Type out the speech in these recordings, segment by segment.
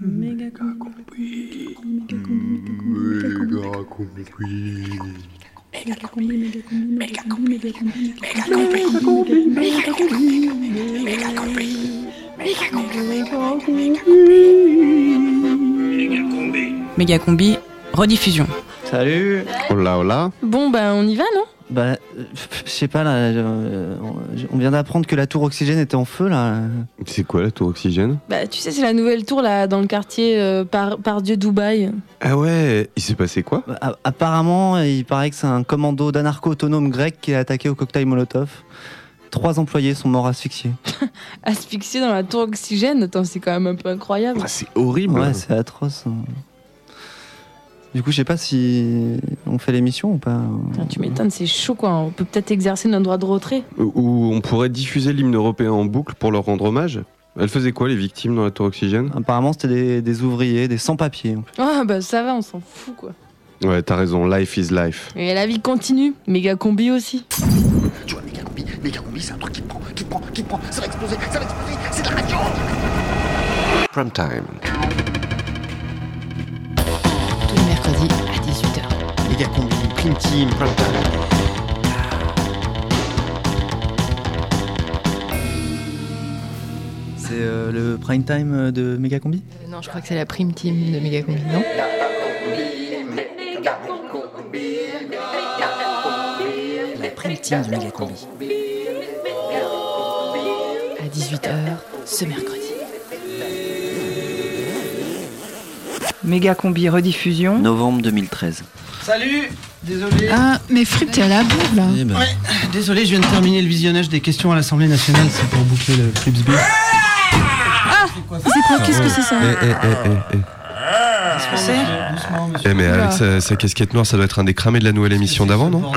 Méga combi. Méga combi. Méga combi. Méga combi. Méga combi. Méga combi. Méga combi. Méga combi. Méga combi. Méga combi. Méga combi. Méga combi, rediffusion. Salut Hola, hola. Bon, bah on y va, non Bah, euh, je sais pas là, euh, on vient d'apprendre que la tour oxygène était en feu là. C'est quoi la tour oxygène? Bah tu sais, c'est la nouvelle tour là dans le quartier euh, par, par Dieu Dubaï. Ah ouais, il s'est passé quoi? Bah, a- apparemment, il paraît que c'est un commando d'anarcho-autonome grec qui a attaqué au cocktail Molotov. Trois employés sont morts asphyxiés. Asphyxié dans la tour oxygène, attends, c'est quand même un peu incroyable. Ah, C'est horrible. Ouais, c'est atroce. hein. Du coup, je sais pas si on fait l'émission ou pas. Putain, tu m'étonnes, c'est chaud quoi. On peut peut-être exercer notre droit de retrait. Ou on pourrait diffuser l'hymne européen en boucle pour leur rendre hommage. Elles faisaient quoi les victimes dans la tour oxygène? Apparemment, c'était des, des ouvriers, des sans-papiers. en fait. Ah bah ça va, on s'en fout quoi. Ouais, t'as raison, life is life. Et la vie continue, méga combi aussi. Tu vois, méga combi, méga combi, c'est un truc qui prend, qui prend, qui prend, ça va exploser, ça va exploser, c'est de la radio Prime time. Les à 18h. Méga combi, prime team, prime time. C'est euh, le prime time de Megacombi Euh, non, je crois que c'est la prime team de Méga Combi, non? La prime team de méga combi. À 18h ce mercredi. Méga combi rediffusion. Novembre 2013. Salut Désolé. Ah, mais Fripp, t'es à la bourre là. Eh ben, Ouais, désolé, je viens de terminer le visionnage des questions à l'Assemblée nationale, c'est pour boucler le. C'est quoi Qu'est-ce que c'est ça Eh, eh, eh, eh, eh. Doucement, monsieur. Eh, mais avec sa, sa casquette noire, ça doit être un des cramés de la nouvelle émission d'avant, non? Doucement,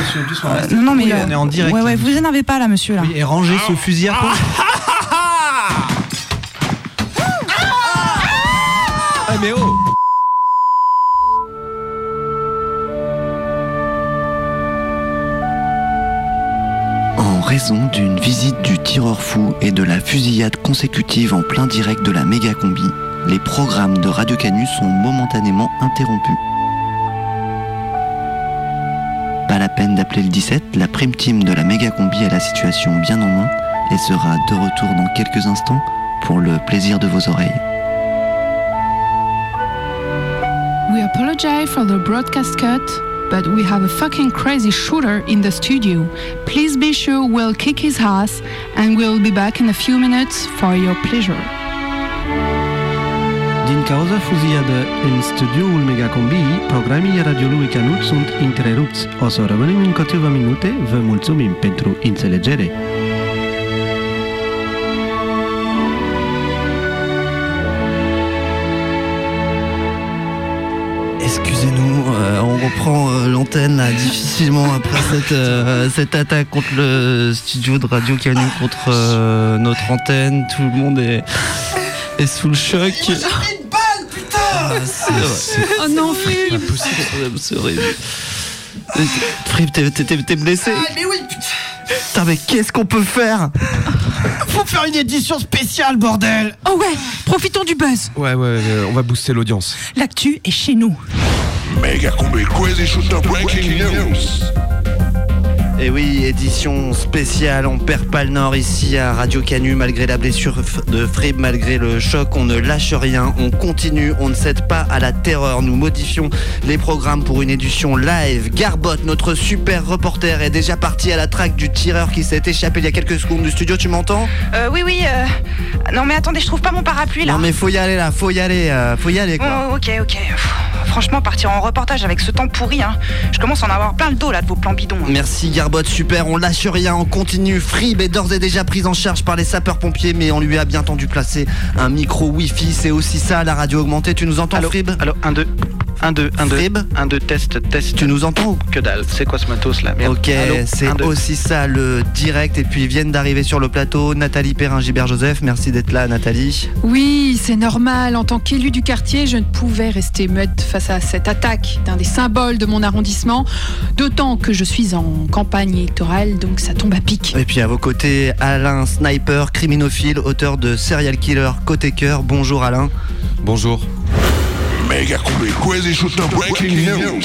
monsieur, doucement. Non, non, mais Oui, là- on est en direct. Ouais, là, ouais, vous énervez pas là, monsieur là. Oui, et rangez ce fusil à pompe. En raison d'une visite du tireur fou et de la fusillade consécutive en plein direct de la méga combi, les programmes de Radio Canu sont momentanément interrompus. Pas la peine d'appeler le 17, la prime team de la méga combi a la situation bien en main et sera de retour dans quelques instants pour le plaisir de vos oreilles. Apologize for the broadcast cut, but we have a fucking crazy shooter in the studio. Please be sure we'll kick his ass and we'll be back in a few minutes for your pleasure. Din cauza fuziadă în studioul Megacombi, programii radiului Canut sunt întrerupți. O să rămânem în câteva minute. Vă mulțumim pentru înțelegere. L'antenne difficilement après cette, euh, cette attaque contre le studio de Radio Canu, contre euh, notre antenne. Tout le monde est, est sous le choc. Ah, c'est vrai. Oh non, possible, c'est horrible. Fripp, t'es- t'es t'es blessé mais oui, Putain, mais qu'est-ce qu'on peut faire? Faut faire une édition spéciale, bordel Oh ouais, profitons du buzz. Ouais, ouais, euh, on va booster l'audience. L'actu est chez nous. Méga combi, crazy shooter, breaking news. Et oui, édition spéciale, on perd pas le nord ici à Radio Canu malgré la blessure de Frib, malgré le choc, on ne lâche rien, on continue, on ne cède pas à la terreur, nous modifions les programmes pour une édition live. Garbotte, notre super reporter, est déjà parti à la traque du tireur qui s'est échappé il y a quelques secondes du studio, tu m'entends? Euh, oui, oui. euh, Non, mais attendez, je trouve pas mon parapluie là. Non mais faut y aller là, faut y aller, euh, faut y aller quoi. Oh, ok, ok. Franchement, partir en reportage avec ce temps pourri, hein. Je commence à en avoir plein le dos là de vos plans bidons. hein. Merci Garbotte, super, on lâche rien, on continue. Frib est d'ores et déjà prise en charge par les sapeurs-pompiers, mais on lui a bien tendu placer un micro Wi-Fi. C'est aussi ça la radio augmentée. Tu nous entends, Allô Frib? Allô, 1, 2, 1, 2, 1, 2, Frib? 1, 2, test, test. Tu nous entends? Ou Que dalle, c'est quoi ce matos là? Merde. Ok, c'est un, deux. aussi ça le direct. Et puis viennent d'arriver sur le plateau Nathalie Perrin, Gilbert Joseph. Merci d'être là, Nathalie. Oui, c'est normal. En tant qu'élu du quartier, je ne pouvais rester muette face à cette attaque d'un des symboles de mon arrondissement, d'autant que je suis en campagne électorale, donc ça tombe à pic. Et puis à vos côtés, Alain Sniper, criminophile, auteur de Serial Killer Côté Cœur. Bonjour Alain. Bonjour. Mega Combi Crazy Shooter Breaking News.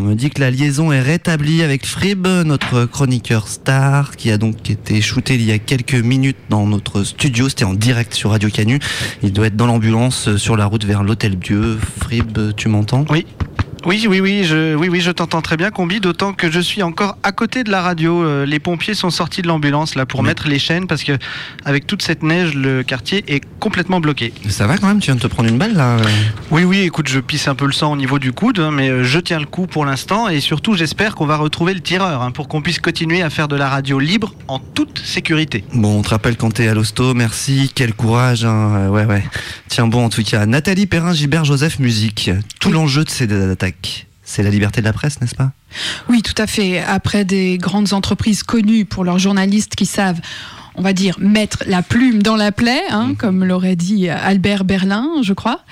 On me dit que la liaison est rétablie avec Frib, notre chroniqueur star, qui a donc été shooté il y a quelques minutes dans notre studio. C'était en direct sur Radio Canu. Il doit être dans l'ambulance euh, sur la route vers l'Hôtel Dieu. Frib, tu m'entends? Oui. Oui, oui, oui, je, oui, oui, je t'entends très bien, Combi, d'autant que je suis encore à côté de la radio. Euh, les pompiers sont sortis de l'ambulance là pour mettre les chaînes parce que avec toute cette neige, le quartier est complètement bloqué. Ça va quand même, tu viens de te prendre une balle là Oui, oui, écoute, je pisse un peu le sang au niveau du coude, hein, mais euh, je tiens le coup pour l'instant et surtout j'espère qu'on va retrouver le tireur hein, pour qu'on puisse continuer à faire de la radio libre en toute sécurité. Bon, on te rappelle quand t'es à l'hosto, merci, quel courage, hein. Euh, ouais, ouais. Tiens bon, en tout cas, Nathalie Perrin, Gilbert Joseph, musique. Tout l'enjeu de ces attaques, c'est la liberté de la presse, n'est-ce pas? Oui, tout à fait. Après des grandes entreprises connues pour leurs journalistes qui savent, on va dire, mettre la plume dans la plaie, hein, comme l'aurait dit Albert Berlin, je crois.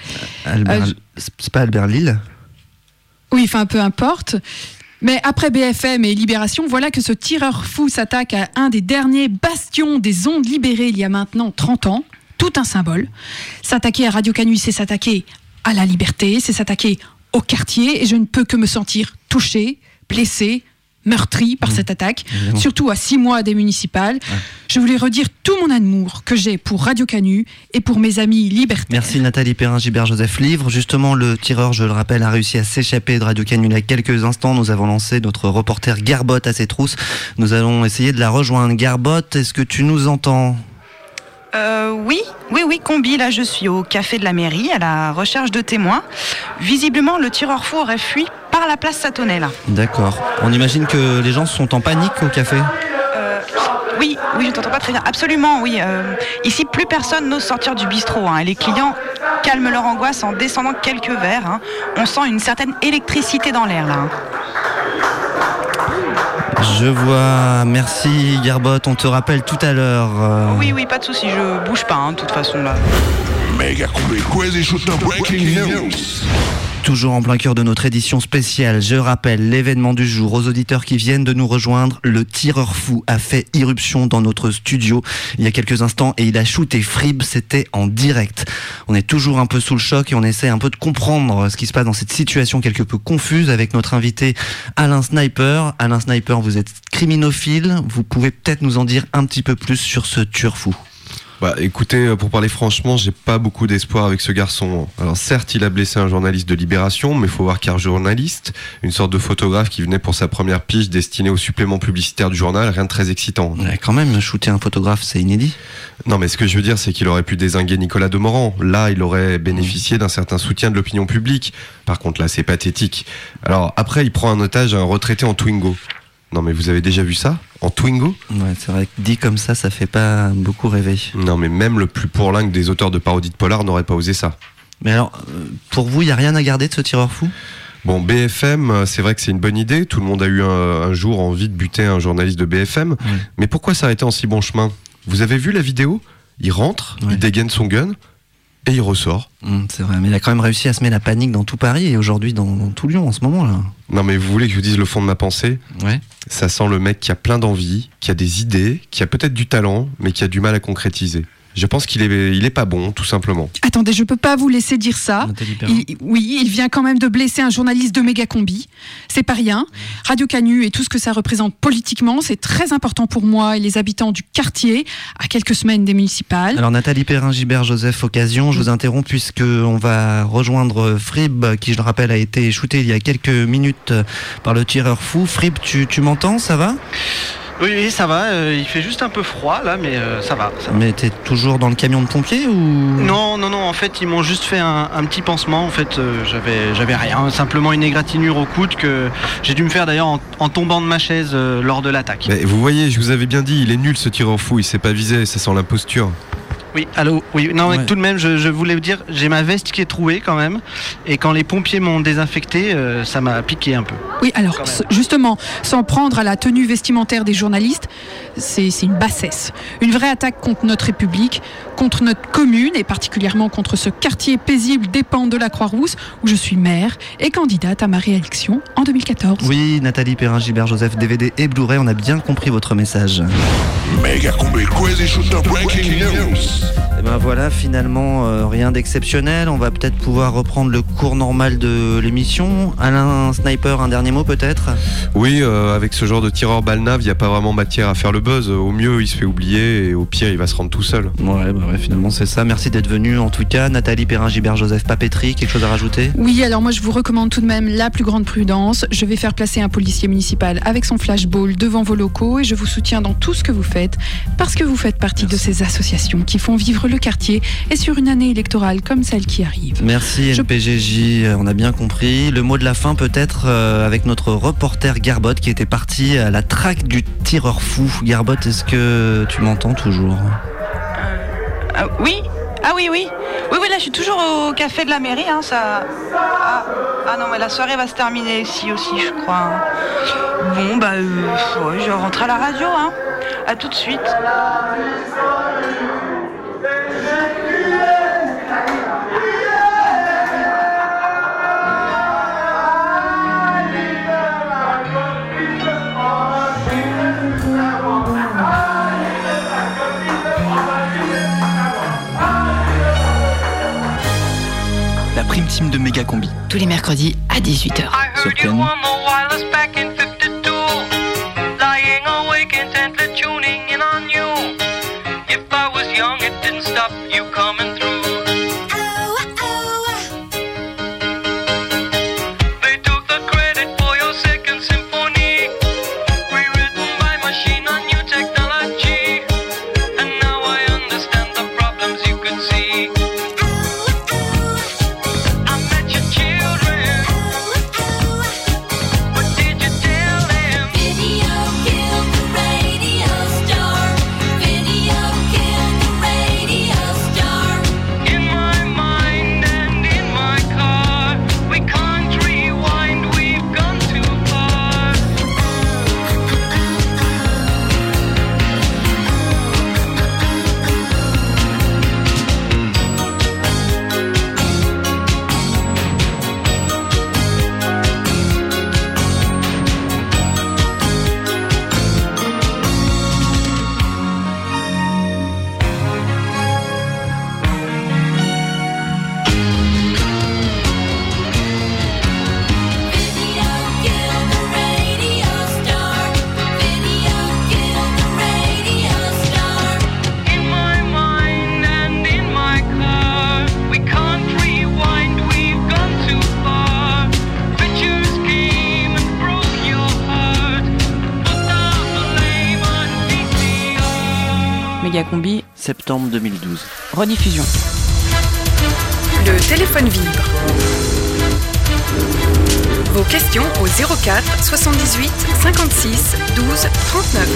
Albert, Euh, je- C'est pas Albert Lille? Oui, enfin, peu importe. Mais après BFM et Libération, voilà que ce tireur fou s'attaque à un des derniers bastions des ondes libérées il y a maintenant 30 ans. Tout un symbole. S'attaquer à Radio Canu, c'est s'attaquer à la liberté, c'est s'attaquer au quartier. Et je ne peux que me sentir touchée, blessée, meurtrie par cette attaque. Surtout à six mois des municipales. Je voulais redire tout mon amour que j'ai pour Radio Canu et pour mes amis libertaires. Merci Nathalie Perrin, Gilbert Joseph Livre. Justement, le tireur, je le rappelle, a réussi à s'échapper de Radio Canyon il y a quelques instants. Nous avons lancé notre reporter Garbotte à ses trousses. Nous allons essayer de la rejoindre. Garbotte, est-ce que tu nous entends? Euh, oui, oui, oui, combi. Là, je suis au café de la mairie à la recherche de témoins. Visiblement, le tireur fou aurait fui par la place Satonnet, là. D'accord. On imagine que les gens sont en panique au café Euh, oui, oui, je t'entends pas très bien. Absolument, oui. euh, ici, plus personne n'ose sortir du bistrot. hein, et les clients calment leur angoisse en descendant quelques verres. hein. On sent une certaine électricité dans l'air, là. hein. Je vois. Merci Garbotte. On te rappelle tout à l'heure. euh, Oui, oui, pas de souci. Je bouge pas, hein, de toute façon, là. Mega Combi Crazy Shooter Breaking News. Toujours en plein cœur de notre édition spéciale, je rappelle l'événement du jour aux auditeurs qui viennent de nous rejoindre. Le tireur fou a fait irruption dans notre studio il y a quelques instants et il a shooté Frib, c'était en direct. On est toujours un peu sous le choc et on essaie un peu de comprendre ce qui se passe dans cette situation quelque peu confuse avec notre invité Alain Sniper. Alain Sniper, vous êtes criminophile, vous pouvez peut-être nous en dire un petit peu plus sur ce tueur fou. Bah écoutez, euh, pour parler franchement, j'ai pas beaucoup d'espoir avec ce garçon. Alors certes, il a blessé un journaliste de Libération, mais faut voir qu'un journaliste, une sorte de photographe qui venait pour sa première pige destinée au supplément publicitaire du journal, rien de très excitant. Ouais, quand même, shooter un photographe, c'est inédit. Non, mais ce que je veux dire, c'est qu'il aurait pu désinguer Nicolas Demorand. Là, il aurait bénéficié d'un certain soutien de l'opinion publique. Par contre, là, c'est pathétique. Alors, après, il prend un otage un retraité en Twingo. Non, mais vous avez déjà vu ça? En Twingo Ouais, c'est vrai que dit comme ça, ça fait pas beaucoup rêver. Non, mais même le plus pourlingue des auteurs de parodies de polar n'aurait pas osé ça. Mais alors, euh, pour vous, il n'y a rien à garder de ce tireur fou? Bon, BFM, euh, c'est vrai que c'est une bonne idée. Tout le monde a eu un, un jour envie de buter un journaliste de BFM. Mais pourquoi s'arrêter en si bon chemin? Vous avez vu la vidéo? Il rentre, il dégaine son gun et il ressort. Hum, C'est vrai, mais il a quand même réussi à semer la panique dans tout Paris et aujourd'hui dans, dans tout Lyon en ce moment là. Non, mais vous voulez que je vous dise le fond de ma pensée? Ouais. Ça sent le mec qui a plein d'envie, qui a des idées, qui a peut-être du talent, mais qui a du mal à concrétiser. Je pense qu'il est, il est pas bon, tout simplement. Attendez, je peux pas vous laisser dire ça. Il- oui, il vient quand même de blesser un journaliste de méga combi. C'est pas rien. Radio Canu et tout ce que ça représente politiquement, c'est très important pour moi et les habitants du quartier, à quelques semaines des municipales. Alors Nathalie Perrin, Gilbert Joseph, occasion, je vous interromps puisque on va rejoindre Frib, qui je le rappelle a été shooté il y a quelques minutes par le tireur fou. Frib, tu, tu m'entends, ça va? Oui, oui, ça va. euh, il fait juste un peu froid là, mais euh, ça va. ça va. Mais t'es toujours dans le camion de pompier ou? Non, non, non. En fait, ils m'ont juste fait un, un petit pansement. En fait, euh, j'avais, j'avais rien. Simplement une égratignure au coude que j'ai dû me faire d'ailleurs en, en tombant de ma chaise euh, lors de l'attaque. Mais vous voyez, je vous avais bien dit, il est nul ce tireur fou, il s'est pas visé, ça sent l'imposture. Oui, allô. Oui, non, Ouais. tout de même, je, je voulais vous dire, j'ai ma veste qui est trouée quand même. Et quand les pompiers m'ont désinfecté, euh, ça m'a piqué un peu. Oui, alors justement, s'en prendre à la tenue vestimentaire des journalistes, c'est une bassesse. Une vraie attaque contre notre République, contre notre commune et particulièrement contre ce quartier paisible dépend de la Croix-Rousse où je suis maire et candidate à ma réélection en 2014. Oui, Nathalie Perrin-Gilbert-Joseph, DVD et Blu-ray, on a bien compris votre message. Mega Combi Crazy Shooter Breaking News. Et ben voilà, finalement, euh, rien d'exceptionnel. On va peut-être pouvoir reprendre le cours normal de l'émission. Alain Sniper, un dernier mot peut-être? Oui, euh, avec ce genre de tireur balnave, il n'y a pas vraiment matière à faire le buzz. Au mieux, il se fait oublier et au pire, il va se rendre tout seul. Ouais, bah ouais, finalement c'est ça. Merci d'être venu en tout cas. Nathalie Perrin-Gilbert-Joseph Papeterie, quelque chose à rajouter? Oui, alors moi je vous recommande tout de même la plus grande prudence. Je vais faire placer un policier municipal avec son flashball devant vos locaux et je vous soutiens dans tout ce que vous faites parce que vous faites partie de ces associations qui font vivre le quartier et sur une année électorale comme celle qui arrive. Merci Je- NPGJ, on a bien compris. Le mot de la fin peut-être euh, avec notre reporter Garbot qui était parti à la traque du tireur fou. Est-ce que tu m'entends toujours Ah, oui Ah oui, oui. Oui, oui, là, je suis toujours au café de la mairie. Hein, ça... ah, ah non, mais la soirée va se terminer ici aussi, je crois. Bon, bah, euh, je rentre à la radio. Hein. À tout de suite. Prime team de Méga Combi. Tous les mercredis à 18h. Sur Canu. Septembre 2012. rediffusion. Le téléphone vibre. Vos questions au 04 78 56 12 39.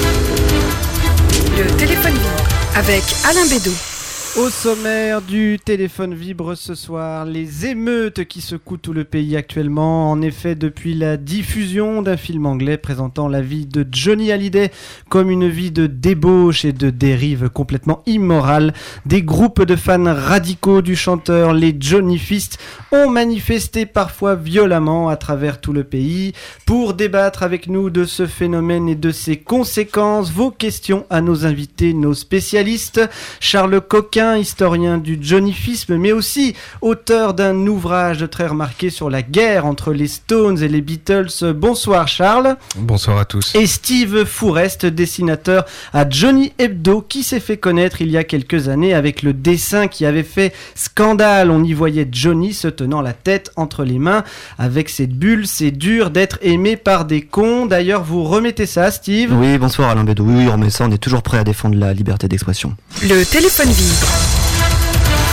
Le téléphone vibre avec Alain Bédot. Au sommaire du téléphone vibre ce soir, les émeutes qui secouent tout le pays actuellement. En effet, depuis la diffusion d'un film anglais présentant la vie de Johnny Hallyday comme une vie de débauche et de dérive complètement immorale, des groupes de fans radicaux du chanteur, les Johnny Fist, ont manifesté parfois violemment à travers tout le pays. Pour débattre avec nous de ce phénomène et de ses conséquences, vos questions à nos invités, nos spécialistes. Charles Coquin, historien du johnnyfisme, mais aussi auteur d'un ouvrage très remarqué sur la guerre entre les Stones et les Beatles. Bonsoir Charles. Bonsoir à tous. Et Steve Fourest, dessinateur à Johnny Hebdo, qui s'est fait connaître il y a quelques années avec le dessin qui avait fait scandale. On y voyait Johnny se tenant la tête entre les mains avec cette bulle. C'est dur d'être aimé par des cons. D'ailleurs, vous remettez ça, Steve? Oui, bonsoir Alain Bédou. Oui, on remet ça, on est toujours prêt à défendre la liberté d'expression. Le téléphone vibre.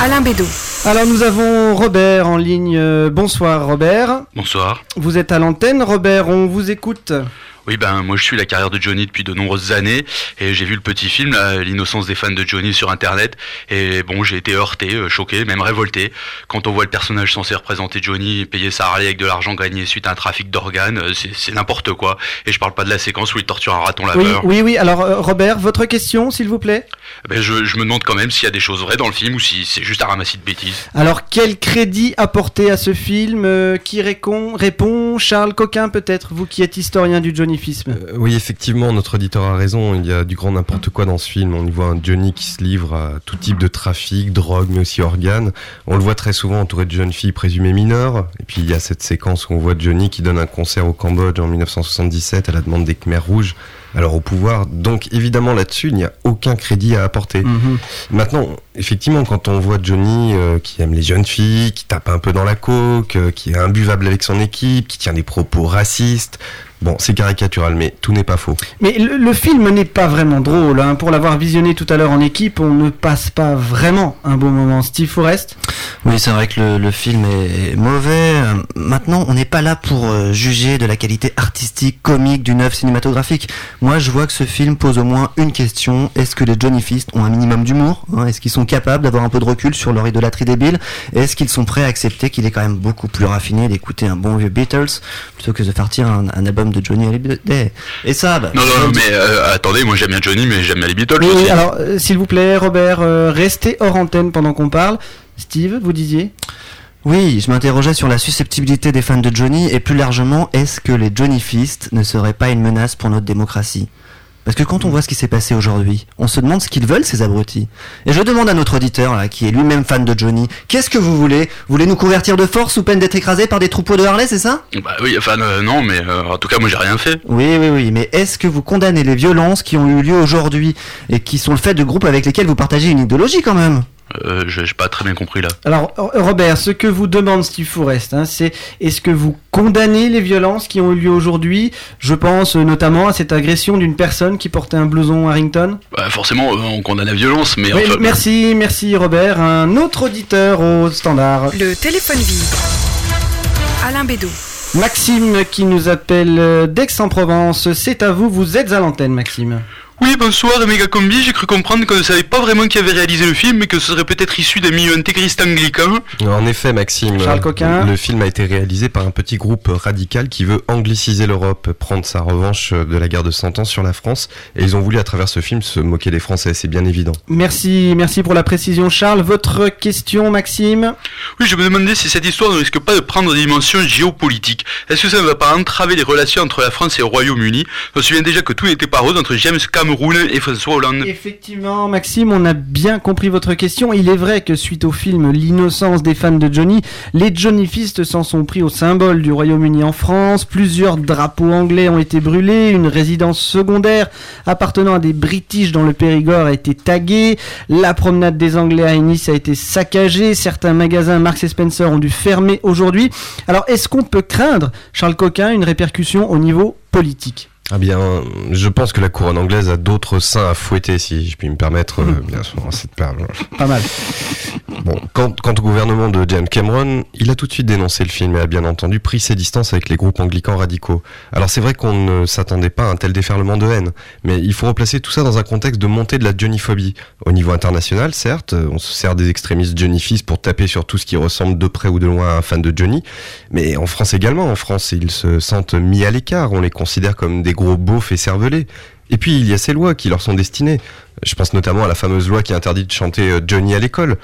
Alain Bédot. Alors nous avons Robert en ligne. Euh, Bonsoir Robert. Bonsoir. Vous êtes à l'antenne Robert, on vous écoute. Oui, ben moi je suis la carrière de Johnny depuis de nombreuses années et j'ai vu le petit film L'innocence des fans de Johnny sur internet et bon j'ai été heurté, euh, choqué, même révolté quand on voit le personnage censé représenter Johnny payer sa Harley avec de l'argent gagné suite à un trafic d'organes, euh, c'est n'importe quoi. Et je parle pas de la séquence où il torture un raton Oui, laveur. oui, oui. Alors, euh, Robert, votre question, s'il vous plaît? Ben, je, je me demande quand même s'il y a des choses vraies dans le film ou si c'est juste un ramassis de bêtises. Alors, quel crédit apporter à ce film? Euh, Qui répond, répond? Charles Coquin, peut-être, vous qui êtes historien du Euh, Oui, effectivement, notre auditeur a raison. Il y a du grand n'importe quoi dans ce film. On y voit un Johnny qui se livre à tout type de trafic, drogue, mais aussi organes. On le voit très souvent entouré de jeunes filles présumées mineures. Et puis il y a cette séquence où on voit Johnny qui donne un concert au Cambodge en 1977 à la demande des Khmers rouges. Alors au pouvoir, donc évidemment là-dessus, il n'y a aucun crédit à apporter. Mhm. Maintenant, effectivement, quand on voit Johnny euh, qui aime les jeunes filles, qui tape un peu dans la coke, euh, qui est imbuvable avec son équipe, qui tient des propos racistes, bon, c'est caricatural, mais tout n'est pas faux. Mais le, le film n'est pas vraiment drôle. hein. Pour l'avoir visionné tout à l'heure en équipe, on ne passe pas vraiment un bon moment. Steve Forrest? Oui, c'est vrai que le, le film est mauvais. Maintenant, on n'est pas là pour euh, juger de la qualité artistique, comique d'une œuvre cinématographique. Moi, je vois que ce film pose au moins une question. Est-ce que les Johnny Fist ont un minimum d'humour hein? Est-ce qu'ils sont capables d'avoir un peu de recul sur leur idolâtrie débile Est-ce qu'ils sont prêts à accepter qu'il est quand même beaucoup plus raffiné d'écouter un bon vieux Beatles plutôt que de faire tirer un, un album de Johnny Hallyday Et ça, bah, Non, non, non, mais euh, attendez, moi j'aime bien Johnny, mais j'aime bien les Beatles Oui, aussi. alors, euh, s'il vous plaît, Robert, euh, restez hors antenne pendant qu'on parle. Steve, vous disiez Oui, je m'interrogeais sur la susceptibilité des fans de Johnny et plus largement, est-ce que les Johnny Fist ne seraient pas une menace pour notre démocratie? Parce que quand on voit ce qui s'est passé aujourd'hui, on se demande ce qu'ils veulent ces abrutis. Et je demande à notre auditeur, là, qui est lui-même fan de Johnny, qu'est-ce que vous voulez? Vous voulez nous convertir de force sous peine d'être écrasés par des troupeaux de Harley, c'est ça? Bah oui, enfin euh, non, mais euh, en tout cas moi j'ai rien fait. Oui, oui, oui, mais est-ce que vous condamnez les violences qui ont eu lieu aujourd'hui et qui sont le fait de groupes avec lesquels vous partagez une idéologie quand même? Euh, je- j'ai pas très bien compris là. Alors, Robert, ce que vous demande Steve Forrest, hein, c'est est-ce que vous condamnez les violences qui ont eu lieu aujourd'hui? Je pense euh, notamment à cette agression d'une personne qui portait un blouson Harrington. Bah, forcément, euh, on condamne la violence, mais Oui, enfin. merci, merci Robert. Un autre auditeur au standard. Le téléphone vibre. Alain Bédot. Maxime qui nous appelle d'Aix-en-Provence. C'est à vous, vous êtes à l'antenne, Maxime. Oui, bonsoir, Méga Combi. J'ai cru comprendre qu'on ne savait pas vraiment qui avait réalisé le film, mais que ce serait peut-être issu d'un milieu intégriste anglican. En effet, Maxime, Charles euh, Coquin. le film a été réalisé par un petit groupe radical qui veut angliciser l'Europe, prendre sa revanche de la guerre de Cent Ans sur la France, et ils ont voulu à travers ce film se moquer des Français, c'est bien évident. Merci, merci pour la précision, Charles. Votre question, Maxime? Oui, je me demandais si cette histoire ne risque pas de prendre des dimensions géopolitiques. Est-ce que ça ne va pas entraver les relations entre la France et le Royaume-Uni? Je me souviens déjà que tout n'était pas rose entre James Cameron et. Effectivement, Maxime, on a bien compris votre question. Il est vrai que suite au film L'innocence des fans de Johnny, les Johnny Fist s'en sont pris au symbole du Royaume-Uni en France. Plusieurs drapeaux anglais ont été brûlés. Une résidence secondaire appartenant à des British dans le Périgord a été taguée. La promenade des Anglais à Nice a été saccagée. Certains magasins Marks Spencer ont dû fermer aujourd'hui. Alors, est-ce qu'on peut craindre, Charles Coquin, une répercussion au niveau politique? Ah bien, je pense que la couronne anglaise a d'autres seins à fouetter, si je puis me permettre, euh, bien sûr, cette période. Pas mal. Bon, quant, quant au gouvernement de James Cameron, il a tout de suite dénoncé le film et a bien entendu pris ses distances avec les groupes anglicans radicaux. Alors c'est vrai qu'on ne s'attendait pas à un tel déferlement de haine, mais il faut replacer tout ça dans un contexte de montée de la Johnnyphobie. Au niveau international, certes, on se sert des extrémistes Johnnyfistes pour taper sur tout ce qui ressemble de près ou de loin à un fan de Johnny, mais en France également, en France ils se sentent mis à l'écart, on les considère comme des gros beaufs et cervelés. Et puis il y a ces lois qui leur sont destinées. Je pense notamment à la fameuse loi qui interdit de chanter euh, Johnny à l'école.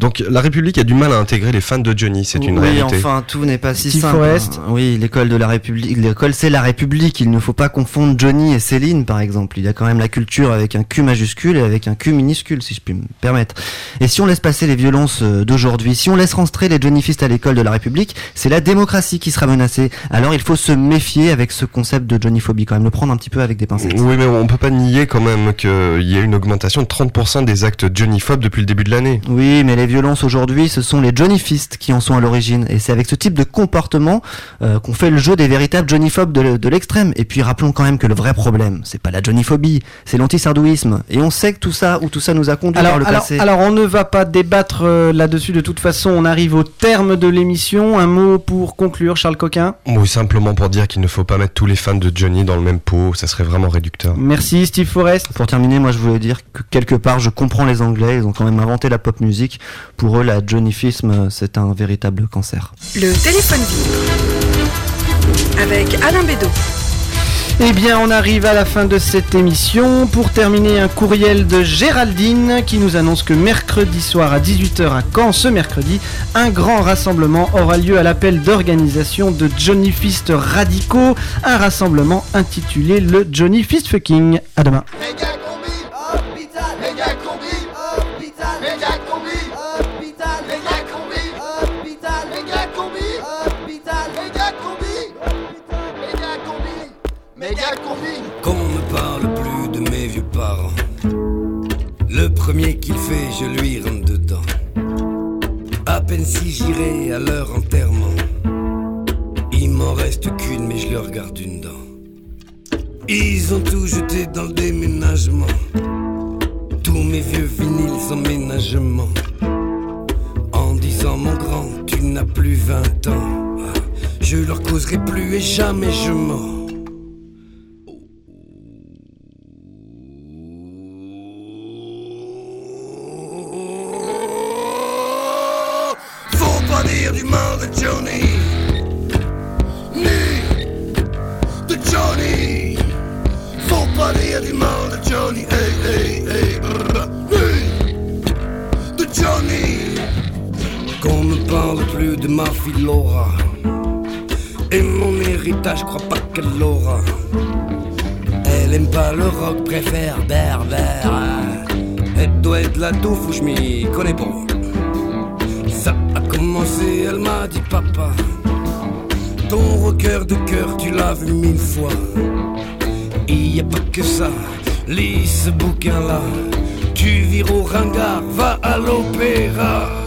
Donc la République a du mal à intégrer les fans de Johnny, c'est une oui, réalité. enfin, tout n'est pas si Steve simple. Hein. Oui, l'école de la République, l'école c'est la République. Il ne faut pas confondre Johnny et Céline, par exemple. Il y a quand même la culture avec un Q majuscule et avec un Q minuscule, si je puis me permettre. Et si on laisse passer les violences euh, d'aujourd'hui, si on laisse rentrer les Johnnyfistes à l'école de la République, c'est la démocratie qui sera menacée. Alors il faut se méfier avec ce concept de Johnnyphobie, quand même, le prendre un petit peu avec des pincettes. Oui, mais on peut pas nier quand même qu'il y a une augmentation de 30% des actes Johnnyphobes depuis le début de l'année. Oui, mais les violences aujourd'hui, ce sont les Johnny Fist qui en sont à l'origine. Et c'est avec ce type de comportement euh, qu'on fait le jeu des véritables Johnnyphobes de, de l'extrême. Et puis rappelons quand même que le vrai problème, c'est pas la Johnnyphobie, c'est l'antisardouisme. Et on sait que tout ça, où tout ça nous a conduit Alors, par le alors, passé. alors, on ne va pas débattre euh, là-dessus de toute façon. On arrive au terme de l'émission. Un mot pour conclure, Charles Coquin. Oui, simplement pour dire qu'il ne faut pas mettre tous les fans de Johnny dans le même pot, ça serait vraiment réducteur. Merci Steve Forrest. Pour terminer, moi je voulais dire que quelque part je comprends les Anglais, ils ont quand même inventé la pop music. Pour eux, la Johnnyfisme, euh, c'est un véritable cancer. Le téléphone vibre. Avec Alain Bédot. Eh bien, on arrive à la fin de cette émission. Pour terminer, un courriel de Géraldine qui nous annonce que mercredi soir à 18h à Caen, ce mercredi, un grand rassemblement aura lieu à l'appel d'organisation de Johnny Fist radicaux. Un rassemblement intitulé le Johnny Fist Fucking. À demain. Qu'on ne parle plus de mes vieux parents. Le premier qu'il fait, je lui rentre dedans. À peine si j'irai à leur enterrement. Il m'en reste qu'une, mais je leur garde une dent. Ils ont tout jeté dans le déménagement. Tous mes vieux vinyles en ménagement. En disant, mon grand, tu n'as plus 20 ans. Je leur causerai plus et jamais je mens. Dire du mal de Johnny, ni de Johnny. Faut pas dire du mal de Johnny, hey, hey, hey, brr, ni de Johnny. Qu'on ne parle plus de ma fille Laura. Et mon héritage, crois pas qu'elle l'aura. Elle aime pas le rock, préfère berbère. Elle doit être la touffe ou je m'y connais pas. Elle m'a dit papa. Ton rocker de cœur, tu l'as vu mille fois. Il y a pas que ça, lis ce bouquin-là. Tu vires au ringard, va à l'opéra.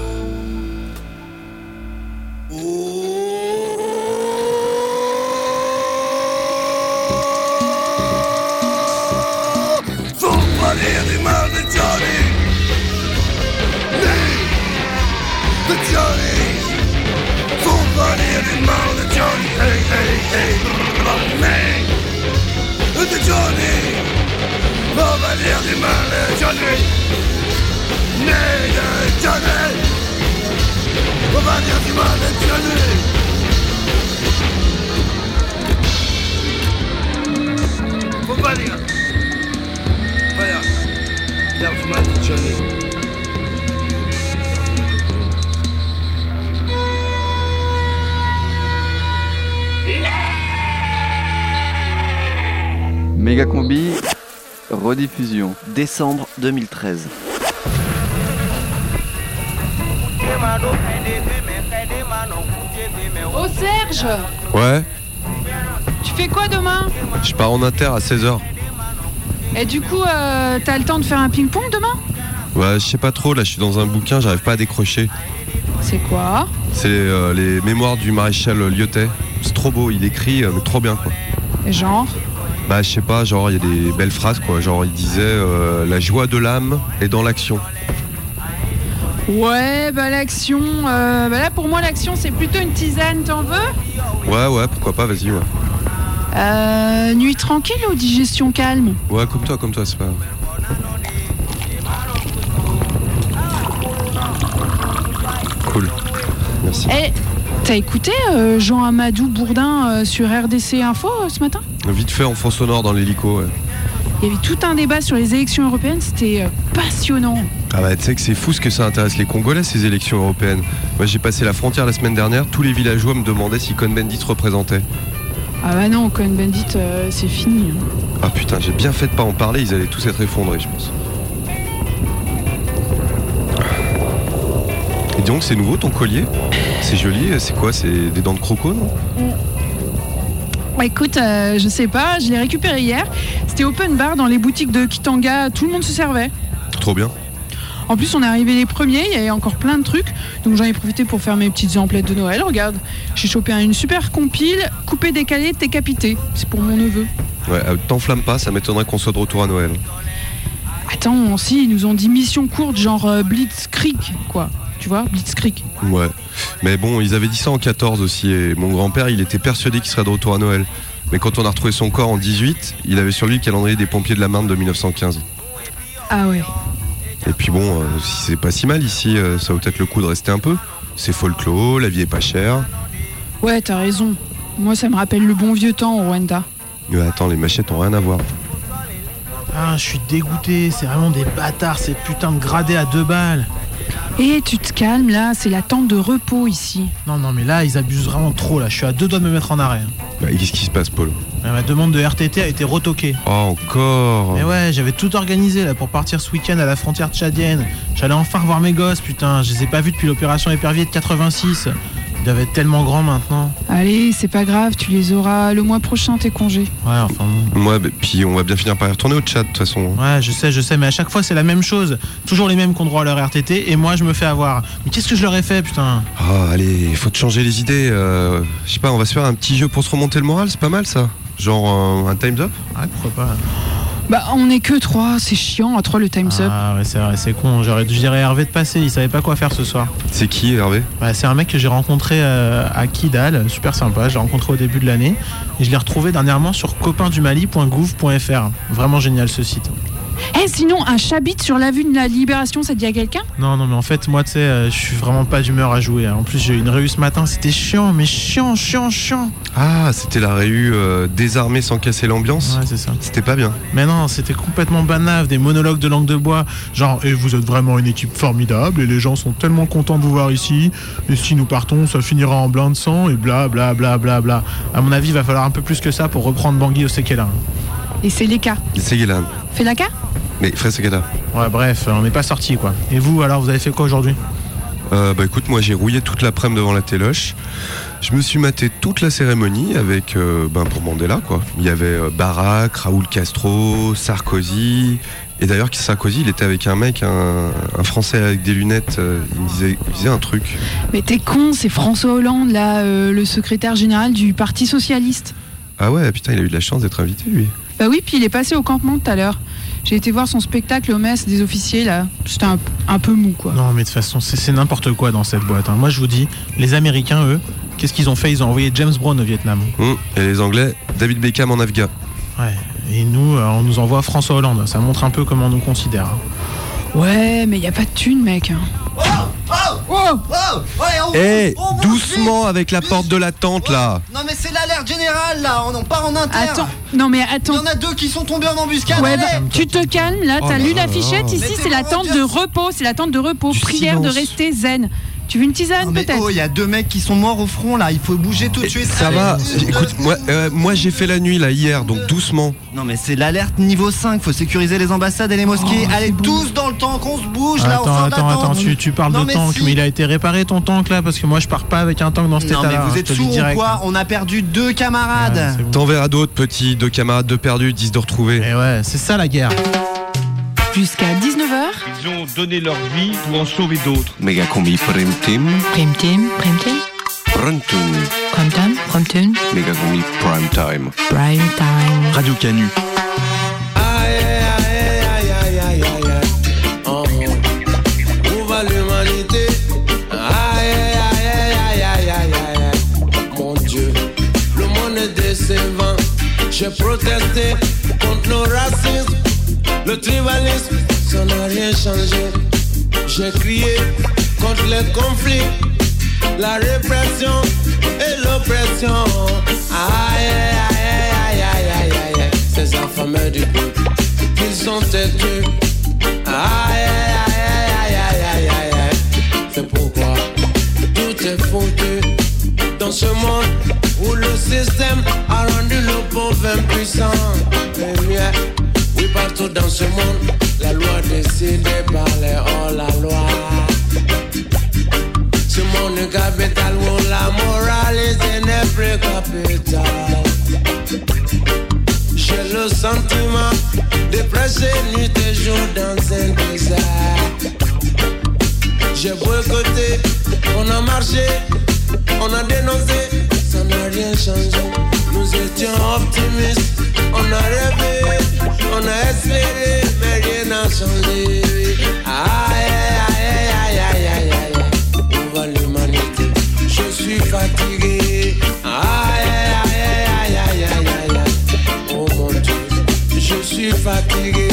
Décembre 2013. Oh Serge Ouais, Tu fais quoi demain? Je pars en inter à 16h. Et du coup, euh, t'as le temps de faire un ping-pong demain? Ouais, je sais pas trop, là je suis dans un bouquin, j'arrive pas à décrocher. C'est quoi? C'est euh, les mémoires du maréchal Lyotet. C'est trop beau, il écrit, euh, mais trop bien quoi. Genre? Bah je sais pas, genre il y a des belles phrases quoi. Genre il disait euh, la joie de l'âme est dans l'action. Ouais, bah l'action. euh, bah là, pour moi, l'action, c'est plutôt une tisane, t'en veux? Ouais ouais, pourquoi pas, vas-y ouais. euh, Nuit tranquille ou digestion calme? Ouais comme toi, comme toi, c'est pas. Cool. Merci. Eh, t'as écouté euh, Jean-Amadou Bourdin euh, sur RDC Info euh, ce matin? Vite fait en fond sonore dans l'hélico. Ouais. Il y avait tout un débat sur les élections européennes, c'était passionnant. Ah bah tu sais que c'est fou ce que ça intéresse les Congolais ces élections européennes. Moi j'ai passé la frontière la semaine dernière, tous les villageois me demandaient si Cohn-Bendit se représentait. Ah bah non, Cohn-Bendit, c'est fini. hein. Ah putain, j'ai bien fait de pas en parler, ils allaient tous être effondrés je pense. Et donc c'est nouveau ton collier C'est joli, c'est quoi C'est des dents de croco non Bah, écoute, euh, je sais pas, je l'ai récupéré hier. C'était open bar dans les boutiques de Kitanga, tout le monde se servait. Trop bien. En plus, on est arrivé les premiers, il y avait encore plein de trucs. Donc j'en ai profité pour faire mes petites emplettes de Noël. Regarde, j'ai chopé une super compile, coupé, décalé, décapité. C'est pour mon neveu. Ouais, euh, t'enflamme pas, ça m'étonnerait qu'on soit de retour à Noël. Attends, si, ils nous ont dit mission courte, genre euh, Blitzkrieg, quoi. Tu vois, Blitzkrieg. Ouais. Mais bon, ils avaient dit ça en 14 aussi, et mon grand-père, il était persuadé qu'il serait de retour à Noël. Mais quand on a retrouvé son corps en 18, il avait sur lui le calendrier des pompiers de la Marne de 1915. Ah ouais. Et puis bon, euh, si c'est pas si mal ici, euh, ça vaut peut-être le coup de rester un peu. C'est folklore, la vie est pas chère. Ouais, t'as raison. Moi, ça me rappelle le bon vieux temps au Rwanda. Mais attends, les machettes ont rien à voir. Ah, je suis dégoûté, c'est vraiment des bâtards, ces putains de gradés à deux balles. Et tu te calmes là, c'est la tente de repos ici. Non, non, mais là, ils abusent vraiment trop, là. Je suis à deux doigts de me mettre en arrêt. Bah, Qu'est-ce qui se passe, Polo Euh, Ma demande de RTT a été retoquée. Oh, encore Mais ouais, j'avais tout organisé là pour partir ce week-end à la frontière tchadienne. J'allais enfin revoir mes gosses, putain. Je les ai pas vus depuis l'opération épervier de 86. Ils doivent être tellement grands maintenant. Allez, c'est pas grave, tu les auras le mois prochain, tes congés. Ouais, enfin bon. Ouais, bah, puis on va bien finir par y retourner au chat, de toute façon. Ouais, je sais, je sais, mais à chaque fois c'est la même chose. Toujours les mêmes qui ont droit à leur RTT et moi je me fais avoir. Mais qu'est-ce que je leur ai fait, putain Oh, allez, il faut te changer les idées. euh, je sais pas, on va se faire un petit jeu pour se remonter le moral, c'est pas mal ça. Genre euh, un time's up Ouais, pourquoi pas Bah, on est que trois, c'est chiant, à trois le time's up. Ah ouais, c'est vrai, c'est con. J'aurais dû dire à Hervé de passer, il savait pas quoi faire ce soir. C'est qui, Hervé? Ouais, c'est un mec que j'ai rencontré euh, à Kidal, super sympa. Je l'ai rencontré au début de l'année et je l'ai retrouvé dernièrement sur copaindumali.gouv.fr. Vraiment génial ce site. Eh, sinon, un chabit sur l'avenue de la Libération, ça te dit à quelqu'un? Non, non, mais en fait, moi, tu sais, euh, je suis vraiment pas d'humeur à jouer. hein. En plus, j'ai eu une réu ce matin, c'était chiant, mais chiant, chiant, chiant. Ah, c'était la réu euh, désarmée sans casser l'ambiance Ouais, c'est ça. C'était pas bien. Mais non, c'était complètement banave, des monologues de langue de bois. Genre, et vous êtes vraiment une équipe formidable, et les gens sont tellement contents de vous voir ici. Et si nous partons, ça finira en blanc de sang, et bla bla bla bla bla. À mon avis, il va falloir un peu plus que ça pour reprendre Bangui au Sekela. Et c'est les cas. C'est Guélan. Fais la cas Mais Fred. Ouais, bref, on n'est pas sorti quoi. Et vous, alors, vous avez fait quoi aujourd'hui Euh, bah écoute, moi j'ai rouillé toute l'après-midi devant la téloche. Je me suis maté toute la cérémonie avec, euh, ben pour Mandela quoi. Il y avait euh, Barack, Raoul Castro, Sarkozy. Et d'ailleurs, Sarkozy, il était avec un mec, un, un Français avec des lunettes. il, me disait, il disait un truc. Mais t'es con, c'est François Hollande, là, euh, le secrétaire général du Parti Socialiste. Ah ouais, putain, il a eu de la chance d'être invité lui. Bah oui, puis il est passé au campement tout à l'heure. J'ai été voir son spectacle au mess des officiers, là. C'était un, un peu mou, quoi. Non, mais de toute façon, c'est c'est n'importe quoi dans cette boîte. hein. Moi, je vous dis, les Américains, eux, qu'est-ce qu'ils ont fait? Ils ont envoyé James Brown au Vietnam. Hum, Et les Anglais, David Beckham en Afghan. Ouais. Et nous, euh, on nous envoie François Hollande. Ça montre un peu comment on nous considère. hein. Ouais, mais y a pas de thune, mec. hein. Eh, doucement avec la porte de la tente là. Non mais c'est l'alerte générale là, on en part en inter. Attends, non mais attends. Il y en a deux qui sont tombés en embuscade. Ouais, allez. bah, tu te calmes, là, Oh t'as lu là. l'affichette, ici c'est la tente de repos, c'est la tente de repos, Du prière de rester zen. Tu veux une tisane peut-être oh, il y a deux mecs qui sont morts au front là, il faut bouger tout de suite. Ça Allez, va, une, deux, écoute, moi, euh, moi j'ai fait la nuit là hier, donc doucement. Non mais c'est l'alerte niveau 5, faut sécuriser les ambassades et les mosquées. Oh, Allez c'est bon. tous dans le tank, on se bouge là, on attends, sort attends, tu, tu parles Non, de mais tank, si. mais il a été réparé ton tank là, parce que moi je pars pas avec un tank dans cet Non mais état-là. vous hein, êtes dis ou quoi On a perdu deux camarades. Ouais, c'est bon. T'en verras d'autres petits, deux camarades, deux perdus, dix de retrouvés. Et ouais, c'est ça la guerre. Jusqu'à 19h, Ils ont donné leur vie pour en sauver d'autres. Mega combi prime team, Prime Team, Prime Team, prime tune, Prime Time, Prime Tune, mega combi prime time. Prime Time. Radio Canu. Aïe, aïe, aïe, aïe, aïe, aïe, aïe. Où va l'humanité Aïe, aïe, aïe, aïe, aïe, aïe, aïe, aïe. Mon Dieu, le monde est décevant. J'ai protesté contre le racisme, le tribalisme, ça n'a rien changé. J'ai crié contre les conflits, la répression et l'oppression. Aïe, aïe, aïe, aïe, aïe, aïe. Ces affamés du peuple, ils sont têtus. Aïe, aïe, aïe, aïe, aïe, aïe. C'est pourquoi tout est foutu dans ce monde où le système a rendu le pauvre impuissant. Dans ce monde, la loi décidée par les hors-la-loi. Ce monde capital où la moralité n'est plus capitale. J'ai le sentiment de presser nuit et jour dans un désert. J'ai boycotté, on a marché, on a dénoncé, ça n'a rien changé. Nous étions optimistes, on a rêvé, on a espéré, mais rien n'a changé. Aïe, aïe, aïe, aïe, aïe, aïe, aïe. Où va l'humanité Je suis fatigué. Aïe, aïe, aïe, aïe, aïe, aïe, aïe. Oh mon Dieu, je suis fatigué.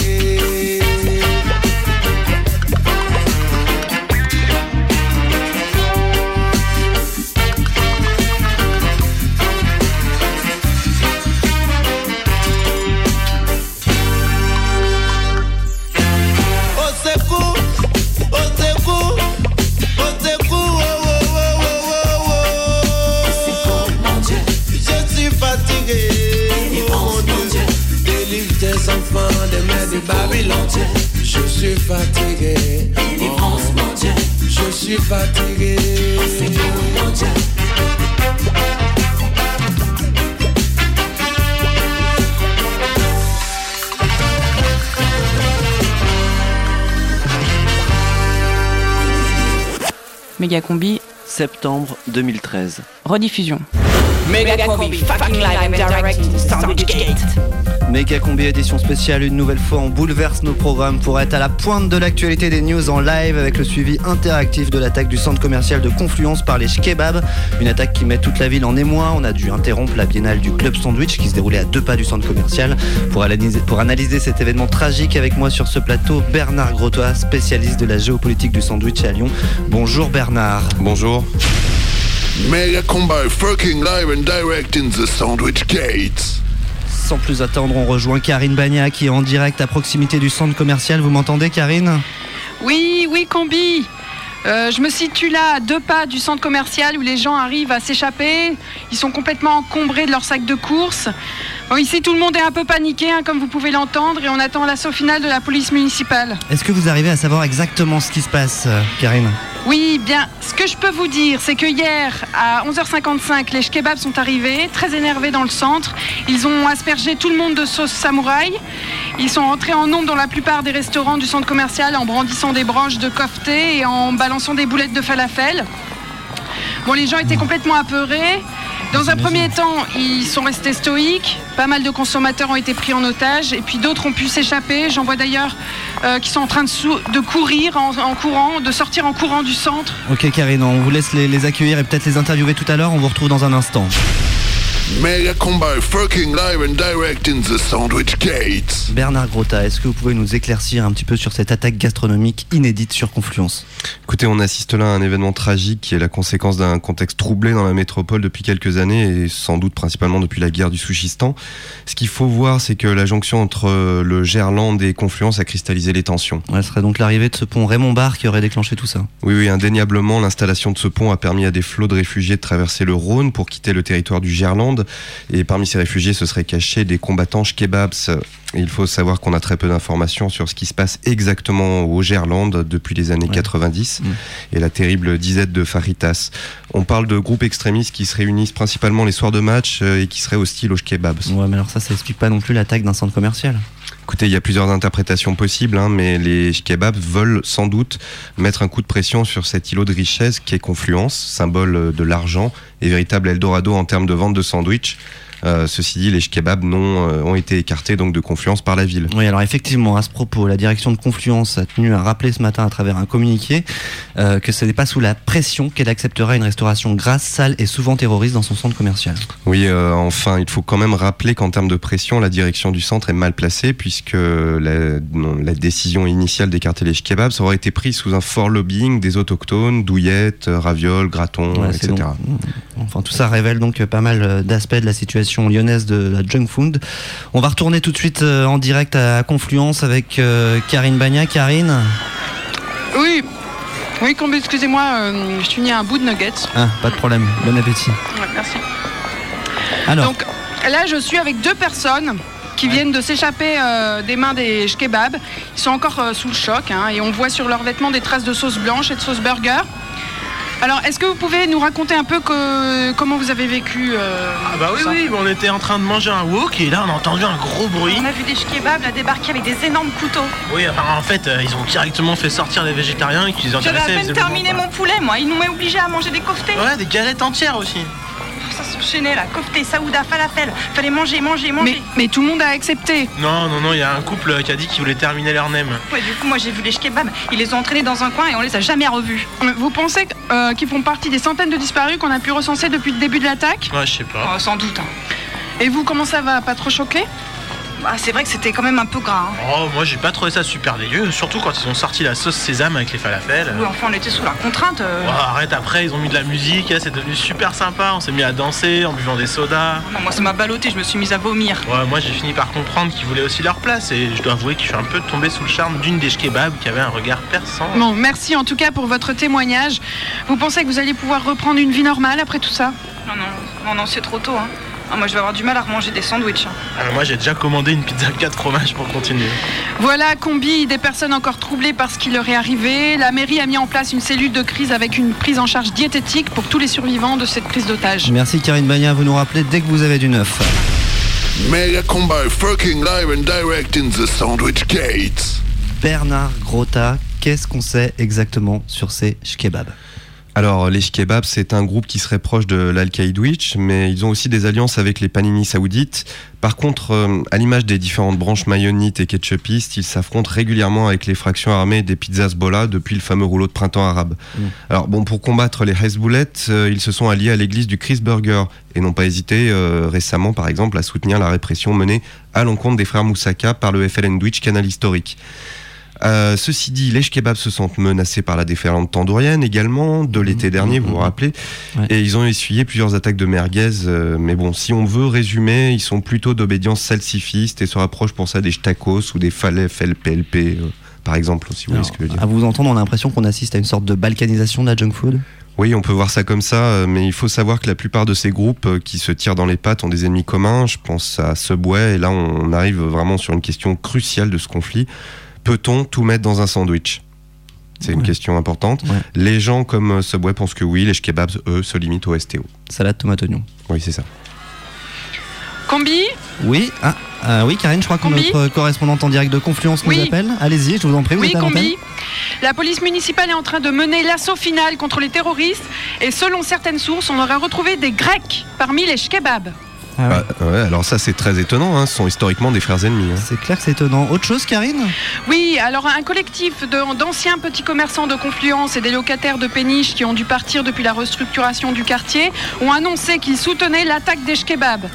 Suis fatigué, oh mon Dieu. Je suis fatigué. mon Dieu. Méga combi, Septembre 2013. Rediffusion. Mega Combi, fucking live and direct to Sandwich Gate. Méga Combi édition spéciale, une nouvelle fois on bouleverse nos programmes pour être à la pointe de l'actualité des news en live avec le suivi interactif de l'attaque du centre commercial de Confluence par les Shkebab. Une attaque qui met toute la ville en émoi. On a dû interrompre la biennale du Club Sandwich qui se déroulait à deux pas du centre commercial. Pour analyser, pour analyser cet événement tragique avec moi sur ce plateau, Bernard Grotois, spécialiste de la géopolitique du sandwich à Lyon. Bonjour Bernard. Bonjour. Mega Combo fucking live and direct in the Sandwich Gates? Sans plus attendre, on rejoint Karine Bagna qui est en direct à proximité du centre commercial. Vous m'entendez Karine? Oui, oui, combi. Euh, je me situe là à deux pas du centre commercial où les gens arrivent à s'échapper. Ils sont complètement encombrés de leurs sacs de course. Bon, ici, tout le monde est un peu paniqué, hein, comme vous pouvez l'entendre, et on attend l'assaut final de la police municipale. Est-ce que vous arrivez à savoir exactement ce qui se passe, euh, Karine Oui, bien, ce que je peux vous dire, c'est que hier, à 11h55, les kebabs sont arrivés, très énervés dans le centre. Ils ont aspergé tout le monde de sauce samouraï. Ils sont entrés en nombre dans la plupart des restaurants du centre commercial en brandissant des branches de kofté et en balançant des boulettes de falafel. Bon, les gens étaient complètement apeurés. Dans un premier temps, ils sont restés stoïques. Pas mal de consommateurs ont été pris en otage et puis d'autres ont pu s'échapper. J'en vois d'ailleurs euh, qui sont en train de, courir en, en courant, de sortir en courant du centre. Ok Karine, on vous laisse les, les accueillir et peut-être les interviewer tout à l'heure. On vous retrouve dans un instant. Mega Combo fucking live and direct in the Sandwich Gates? Bernard Grotta, est-ce que vous pouvez nous éclaircir un petit peu sur cette attaque gastronomique inédite sur Confluence? Écoutez, on assiste là à un événement tragique qui est la conséquence d'un contexte troublé dans la métropole depuis quelques années et sans doute principalement depuis la guerre du Souchistan. Ce qu'il faut voir, c'est que la jonction entre euh, le Gerland et Confluence a cristallisé les tensions. Ouais, ce serait donc l'arrivée de ce pont Raymond Barre qui aurait déclenché tout ça. Oui, oui, indéniablement, l'installation de ce pont a permis à des flots de réfugiés de traverser le Rhône pour quitter le territoire du Gerland. Et parmi ces réfugiés, ce seraient cachés des combattants kebabs. Il faut savoir qu'on a très peu d'informations sur ce qui se passe exactement au Gerland depuis les années 90 et la terrible disette de Faritas. On parle de groupes extrémistes qui se réunissent principalement les soirs de match euh, et qui seraient hostiles aux kebabs. Ouais, mais alors ça, ça explique pas non plus l'attaque d'un centre commercial. Écoutez, il y a plusieurs interprétations possibles, hein, mais les kebabs veulent sans doute mettre un coup de pression sur cet îlot de richesse qui est Confluence, symbole de l'argent et véritable Eldorado en termes de vente de sandwich. Euh, ceci dit, les kebabs non, euh, ont été écartés donc de Confluence par la ville. Oui, alors effectivement, à ce propos, la direction de Confluence a tenu à rappeler ce matin à travers un communiqué euh, que ce n'est pas sous la pression qu'elle acceptera une restauration grasse, sale et souvent terroriste dans son centre commercial. Oui, enfin, il faut quand même rappeler qu'en termes de pression, la direction du centre est mal placée puisque la, décision initiale d'écarter les kebabs aurait été prise sous un fort lobbying des autochtones, douillettes, ravioles, gratons, etc. donc- Enfin, tout ça révèle donc pas mal d'aspects de la situation lyonnaise de la junk food. On va retourner tout de suite euh, en direct à Confluence avec euh, Karine Bagna. Karine Oui, oui, excusez-moi, euh, je suis mis à un bout de nuggets. Ah, pas de problème. Bon appétit. Ouais, merci. Alors, Donc là, je suis avec deux personnes qui viennent de s'échapper euh, des mains des kebabs. Ils sont encore euh, sous le choc hein, et on voit sur leurs vêtements des traces de sauce blanche et de sauce burger. Alors, est-ce que vous pouvez nous raconter un peu que- comment vous avez vécu euh, Ah bah oui, ça oui, on était en train de manger un wok et là on a entendu un gros bruit. On a vu des kebabs là débarquer avec des énormes couteaux. Oui, enfin, en fait, euh, ils ont directement fait sortir les végétariens et qu'ils J'avais à intéressaient peine terminé mon poulet, moi. Ils nous ont obligés à manger des koftés. Ouais, des galettes entières aussi. Ça s'enchaînait là. Kofté, saouda, falafel. Fallait manger, manger, manger. Mais, mais tout le monde a accepté. Non, non, non, il y a un couple qui a dit qu'il voulait terminer leur nem. Ouais, du coup, moi j'ai vu les kebabs. Ils les ont entraînés dans un coin et on les a jamais revus. Vous pensez euh, qu'ils font partie des centaines de disparus qu'on a pu recenser depuis le début de l'attaque? Ouais, je sais pas. Oh, sans doute. hein. Et vous, comment ça va? Pas trop choqué? Bah, c'est vrai que c'était quand même un peu gras. hein. Oh, moi j'ai pas trouvé ça super dégueu, surtout quand ils ont sorti la sauce sésame avec les falafels. Oui, enfin, on était sous la contrainte. euh. Oh, arrête, après ils ont mis de la musique, c'est devenu super sympa, on s'est mis à danser en buvant des sodas. Non, moi, ça m'a ballotté, je me suis mise à vomir. Ouais, moi j'ai fini par comprendre qu'ils voulaient aussi leur place et je dois avouer que je suis un peu tombé sous le charme d'une des kebabs qui avait un regard perçant. Bon, merci en tout cas pour votre témoignage. Vous pensez que vous allez pouvoir reprendre une vie normale après tout ça? Non, non, non, non, c'est trop tôt. Hein. Ah, moi, je vais avoir du mal à remanger des sandwichs. hein. Alors, moi j'ai déjà commandé une pizza 4 fromages pour continuer. Voilà, combi des personnes encore troublées par ce qui leur est arrivé. La mairie a mis en place une cellule de crise avec une prise en charge diététique pour tous les survivants de cette prise d'otage. Merci Karine Bagna, vous nous rappelez dès que vous avez du neuf. Mega combo fucking live and direct in the Sandwich Gates? Bernard Grotta, qu'est-ce qu'on sait exactement sur ces shkebabs Alors, les Shkebabs, c'est un groupe qui serait proche de l'Al-Qaïdouich, mais ils ont aussi des alliances avec les Panini saoudites. Par contre, euh, à l'image des différentes branches mayonnites et ketchupistes, ils s'affrontent régulièrement avec les fractions armées des pizzas Bola depuis le fameux rouleau de printemps arabe. Mm. Alors, bon, pour combattre les Hezbollah, euh, ils se sont alliés à l'église du Chris Burger et n'ont pas hésité euh, récemment, par exemple, à soutenir la répression menée à l'encontre des frères Moussaka par le FLN canal historique. Euh, ceci dit, les kebabs se sentent menacés par la déferlante tandourienne également de l'été dernier, vous vous rappelez, et ils ont essuyé plusieurs attaques de merguez. euh, mais bon, si on veut résumer, ils sont plutôt d'obédience salsifiste et se rapprochent pour ça des tacos ou des falef LPLP, euh, par exemple, si vous voyez ce que je veux dire. À vous entendre, on a l'impression qu'on assiste à une sorte de balkanisation de la junk food. Oui, on peut voir ça comme ça, mais il faut savoir que la plupart de ces groupes qui se tirent dans les pattes ont des ennemis communs. Je pense à Subway, et là on arrive vraiment sur une question cruciale de ce conflit. Peut-on tout mettre dans un sandwich? C'est une question importante. Les gens comme euh, Subway pensent que oui, les kebabs, eux, se limitent au STO. Salade, tomate, oignon. Oui, c'est ça. Combi? Oui, ah, ah oui, Karine, je crois que Combi? notre correspondante en direct de Confluence nous Oui. appelle. Allez-y, je vous en prie, vous Oui, êtes à l'antenne. combi. La police municipale est en train de mener l'assaut final contre les terroristes et selon certaines sources, on aurait retrouvé des Grecs parmi les shkebabs. Ah, ouais, alors ça c'est très étonnant, hein, ce sont historiquement des frères ennemis. hein. C'est clair que c'est étonnant. Autre chose, Karine? Oui, alors un collectif d'anciens petits commerçants de Confluence et des locataires de Péniche qui ont dû partir depuis la restructuration du quartier ont annoncé qu'ils soutenaient l'attaque des shkebabs.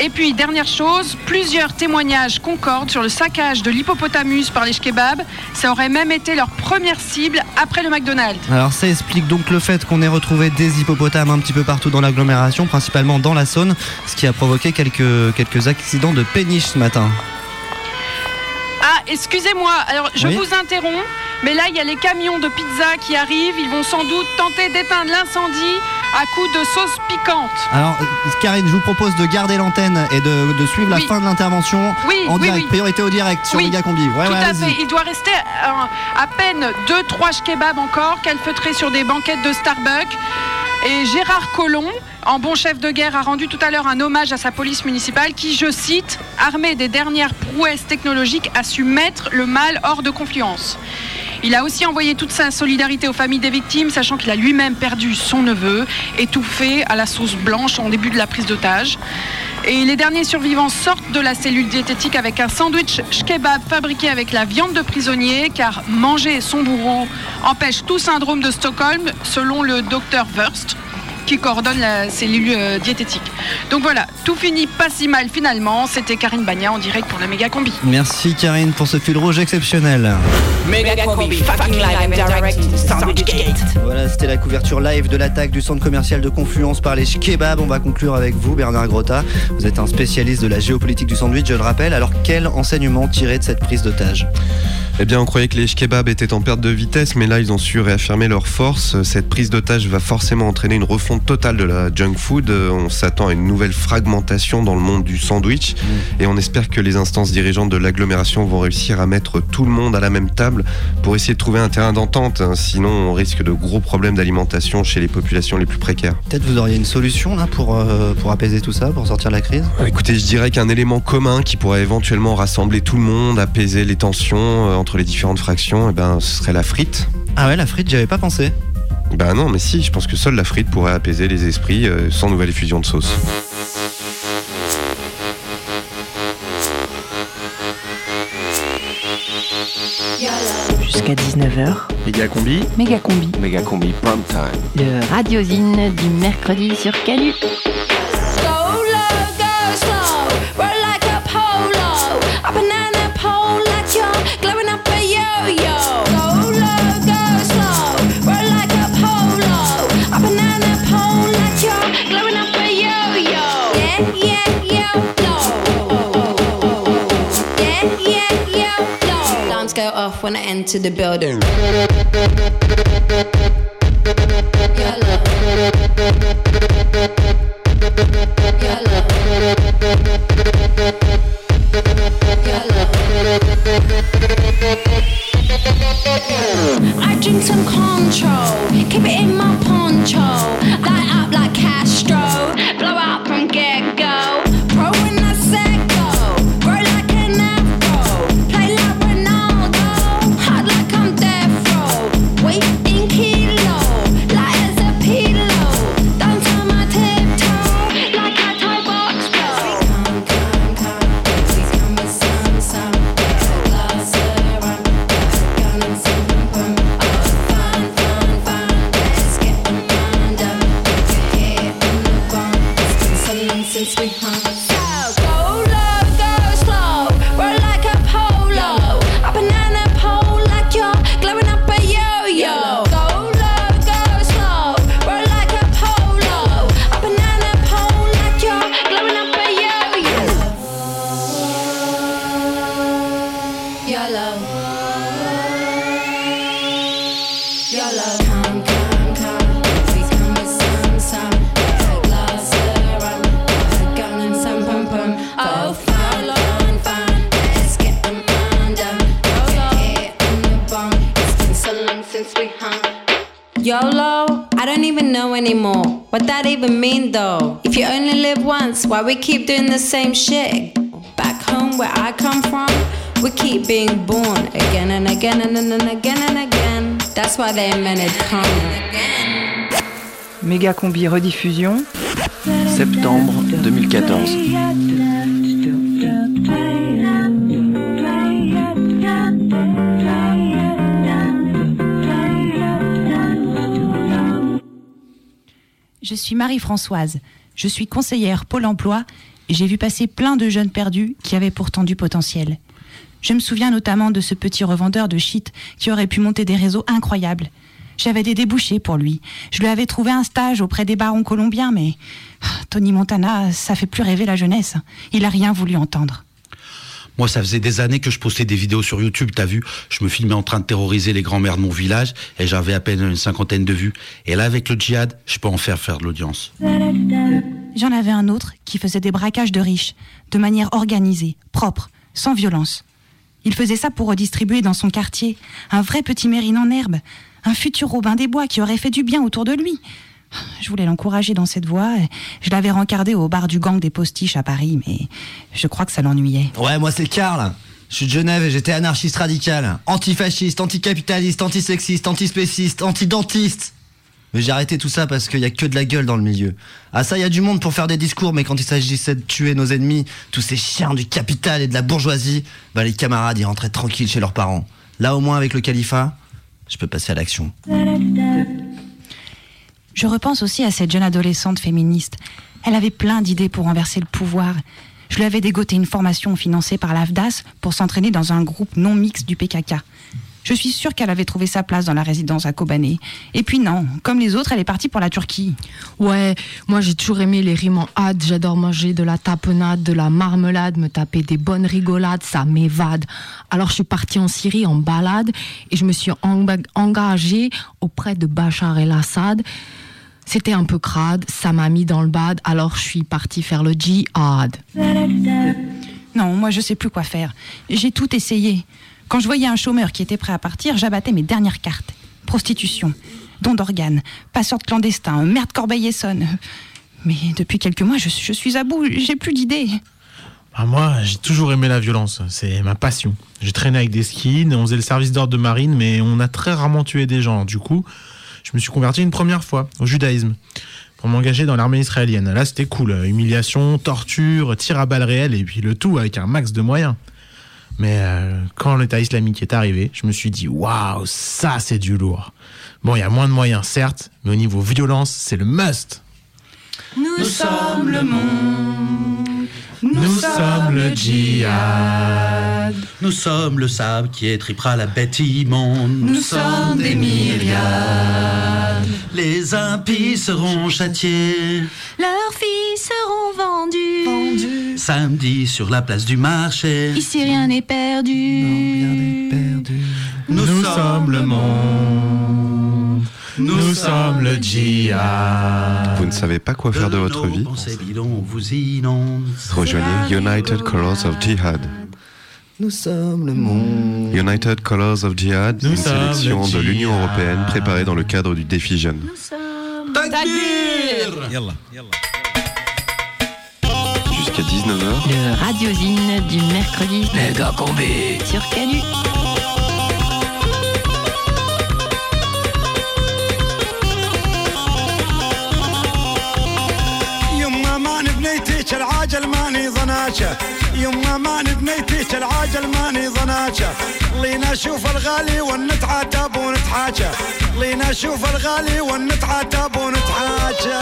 Et puis, dernière chose, plusieurs témoignages concordent sur le saccage de l'hippopotamus par les shkebabs. Ça aurait même été leur première cible après le McDonald's. Alors ça explique donc le fait qu'on ait retrouvé des hippopotames un petit peu partout dans l'agglomération, principalement dans la Saône, ce qui a provoqué quelques, quelques accidents de péniche ce matin. Ah, excusez-moi, alors je Oui. vous interromps, mais là il y a les camions de pizza qui arrivent, ils vont sans doute tenter d'éteindre l'incendie à coups de sauce piquante. Alors Karine, je vous propose de garder l'antenne et de, de suivre Oui. la fin de l'intervention Oui, en oui, direct, priorité au direct sur Oui, Megacombi. Ouais, Tout ouais, à fait, il doit rester euh, à peine 2-3 kebabs encore, calfeutrés sur des banquettes de Starbucks. Et Gérard Collomb, en bon chef de guerre, a rendu tout à l'heure un hommage à sa police municipale qui, je cite, armée des dernières prouesses technologiques, a su mettre le mal hors de confluence. Il a aussi envoyé toute sa solidarité aux familles des victimes, sachant qu'il a lui-même perdu son neveu, étouffé à la sauce blanche en début de la prise d'otage. Et les derniers survivants sortent de la cellule diététique avec un sandwich kebab fabriqué avec la viande de prisonnier, car manger son bourreau empêche tout syndrome de Stockholm, selon le docteur Wurst qui coordonne la cellule euh, diététique. Donc voilà, tout finit pas si mal finalement. C'était Karine Bagna en direct pour la méga combi. Merci Karine pour ce fil rouge exceptionnel. Mega Combi, fucking live and direct Sandwich Gate. Voilà, c'était la couverture live de l'attaque du centre commercial de Confluence par les kebabs. On va conclure avec vous, Bernard Grotta. Vous êtes un spécialiste de la géopolitique du sandwich, je le rappelle. Alors, quel enseignement tirer de cette prise d'otage? Eh bien, on croyait que les kebabs étaient en perte de vitesse, mais là, ils ont su réaffirmer leur force. Cette prise d'otage va forcément entraîner une refonte explosion totale de la junk food. Euh, On s'attend à une nouvelle fragmentation dans le monde du sandwich et on espère que les instances dirigeantes de l'agglomération vont réussir à mettre tout le monde à la même table pour essayer de trouver un terrain d'entente. hein. Sinon, on risque de gros problèmes d'alimentation chez les populations les plus précaires. Peut-être vous auriez une solution là pour, euh, pour apaiser tout ça, pour sortir de la crise? Euh, Écoutez, je dirais qu'un élément commun qui pourrait éventuellement rassembler tout le monde, apaiser les tensions euh, entre les différentes fractions, eh ben, ce serait la frite. Ah ouais, la frite, j'y avais pas pensé. Ben non, mais si, je pense que seule la frite pourrait apaiser les esprits euh, sans nouvelle effusion de sauce. Jusqu'à 19h, Méga combi. Méga combi. Méga combi prime time. le radiosine du mercredi sur Canu. Go off when I enter the building. I drink some control, keep it in my poncho. Why we keep doing the same shit? Back home where I come from, we keep being born again and again and, and, and again and again. That's why they invented come. Méga combi rediffusion. Septembre 2014. Je suis Marie-Françoise. Je suis conseillère Pôle emploi et j'ai vu passer plein de jeunes perdus qui avaient pourtant du potentiel. Je me souviens notamment de ce petit revendeur de shit qui aurait pu monter des réseaux incroyables. J'avais des débouchés pour lui. Je lui avais trouvé un stage auprès des barons colombiens, mais Tony Montana, ça fait plus rêver la jeunesse. Il a rien voulu entendre. Moi, ça faisait des années que je postais des vidéos sur YouTube, t'as vu? Je me filmais en train de terroriser les grands-mères de mon village et j'avais à peine une cinquantaine de vues. Et là, avec le djihad, je peux en faire faire de l'audience. J'en avais un autre qui faisait des braquages de riches, de manière organisée, propre, sans violence. Il faisait ça pour redistribuer dans son quartier un vrai petit mérine en herbe, un futur Robin des Bois qui aurait fait du bien autour de lui. Je voulais l'encourager dans cette voie. Je l'avais rencardé au bar du gang des postiches à Paris, mais je crois que ça l'ennuyait. Ouais, moi c'est Karl. Je suis de Genève et j'étais anarchiste radical. Antifasciste, anticapitaliste, antisexiste, antispéciste, antidentiste. Mais j'ai arrêté tout ça parce qu'il y a que de la gueule dans le milieu. Ah ça, il y a du monde pour faire des discours, mais quand il s'agissait de tuer nos ennemis, tous ces chiens du capital et de la bourgeoisie, bah les camarades y rentraient tranquilles chez leurs parents. Là au moins avec le califat, je peux passer à l'action. Je repense aussi à cette jeune adolescente féministe. Elle avait plein d'idées pour renverser le pouvoir. Je lui avais dégoté une formation financée par l'AFDAS pour s'entraîner dans un groupe non mixte du PKK. Je suis sûre qu'elle avait trouvé sa place dans la résidence à Kobané. Et puis non, comme les autres, elle est partie pour la Turquie. Ouais, moi j'ai toujours aimé les rimes en hâte. J'adore manger de la tapenade, de la marmelade, me taper des bonnes rigolades, ça m'évade. Alors je suis partie en Syrie en balade et je me suis enga- engagée auprès de Bachar el-Assad. C'était un peu crade, ça m'a mis dans le bad, alors je suis partie faire le jihad. Non, moi je sais plus quoi faire. J'ai tout essayé. Quand je voyais un chômeur qui était prêt à partir, j'abattais mes dernières cartes. Prostitution, don d'organes, passeur de clandestin, merde Corbeil-Essonne. Mais depuis quelques mois, je, je suis à bout, j'ai plus d'idées. Ah, moi, j'ai toujours aimé la violence. C'est ma passion. J'ai traîné avec des skins, on faisait le service d'ordre de marine, mais on a très rarement tué des gens. Du coup, je me suis converti une première fois au judaïsme pour m'engager dans l'armée israélienne. Là, c'était cool. Humiliation, torture, tir à balles réelles et puis le tout avec un max de moyens. Mais euh, quand l'État islamique est arrivé, je me suis dit waouh, ça c'est du lourd. Bon, il y a moins de moyens, certes, mais au niveau violence, c'est le must. Nous sommes le monde. Nous sommes le djihad. Nous sommes le sable qui étripera la bête immonde. Nous sommes des myriades. Les impies seront châtiés. Leurs filles seront vendues. Samedi sur la place du marché. Ici rien n'est perdu. Nous, sommes le monde. Nous sommes le djihad. Vous ne savez pas quoi faire de votre vie Pensez bidons, vous inonde. Rejoignez United Colors of Jihad. Nous sommes le monde. United Colors of Jihad, Nous une sommes sélection le de l'Union européenne préparée dans le cadre du défi jeune. Jusqu'à 19h, Le radiosine du mercredi. Méga combi. Sur Canu. بنيتك العاجل ماني ظناشه يما ماني بنيتك العاجل ماني ظناشه لينا شوف الغالي ونتعاتب ونتحاجه لينا شوف الغالي ونتعاتب ونتحاجه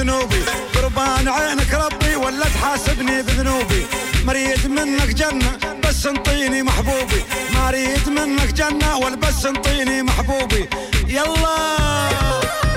بذنوبي. قربان عينك ربي ولا تحاسبني بذنوبي. مريد منك جنة بس انطيني محبوبي. ما اريد منك جنة ولا بس انطيني محبوبي. يلا.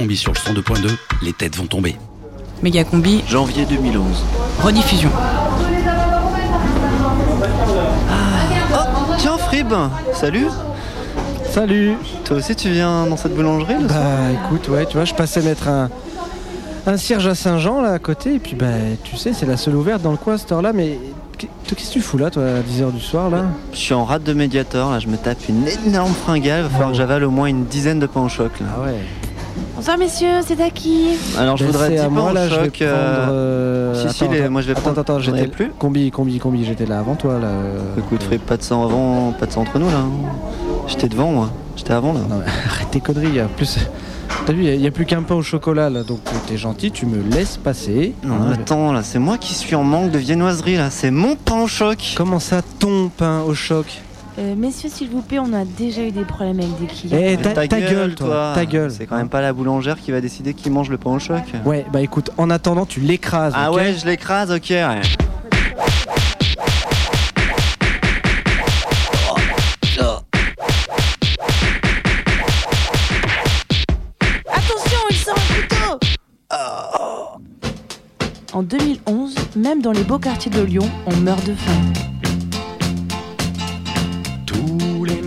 Combi sur le 102.2, les têtes vont tomber. Méga combi. Janvier 2011. Rediffusion. Oh, tiens Frib, salut Salut Toi aussi tu viens dans cette boulangerie le soir Bah écoute, ouais, tu vois, je passais mettre un, un cierge à Saint-Jean là à côté, et puis bah tu sais, c'est la seule ouverte dans le coin cette heure-là, mais qu'est-ce que tu fous là, toi, à 10h du soir là? Je suis en rate de médiator, là je me tape une énorme fringale, il va falloir que j'avale au moins une dizaine de pains au choc là. Ah ouais Bonsoir messieurs, c'est à qui Alors je Ben, voudrais c'est 10 à pains moi au là, je vais choc. prendre. euh, Si, si, attends, les- attends, moi je vais attends, prendre. attends, ai j'étais plus Combi, combi, combi, j'étais là avant toi là. euh. Écoute Frib, pas de sang avant, pas de sang entre nous là. hein. J'étais devant moi, j'étais avant là. Arrête tes conneries, il y a plus. T'as vu, il n'y a, plus qu'un pain au chocolat là, donc t'es gentil, tu me laisses passer. Non, Hein, attends, là, c'est moi qui suis en manque de viennoiserie, là. C'est mon pain au choc. Comment ça, ton pain au choc? Euh, messieurs, s'il vous plaît, on a déjà eu des problèmes avec des clients. Eh, ta, ta, gueule, toi. Ta gueule. C'est quand même pas la boulangère qui va décider qui mange le pain au choc. Ouais, bah écoute, en attendant, tu l'écrases. Ah ouais, je l'écrase, ok. Ouais. En 2011, même dans les beaux quartiers de Lyon, on meurt de faim.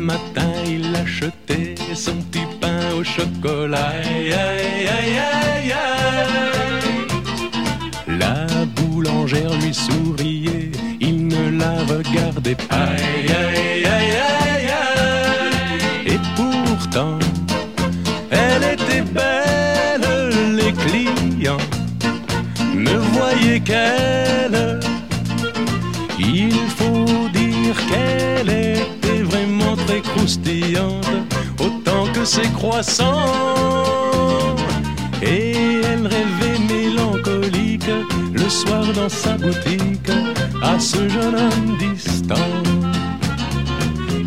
Matins, il achetait son petit pain au chocolat. Aïe, aïe, aïe, aïe, aïe. La boulangère lui souriait, il ne la regardait pas. Aïe, aïe, aïe, aïe, aïe. Et pourtant, elle était belle, les clients ne voyaient qu'elle. Autant que ses croissants. Et elle rêvait mélancolique le soir dans sa boutique à ce jeune homme distant.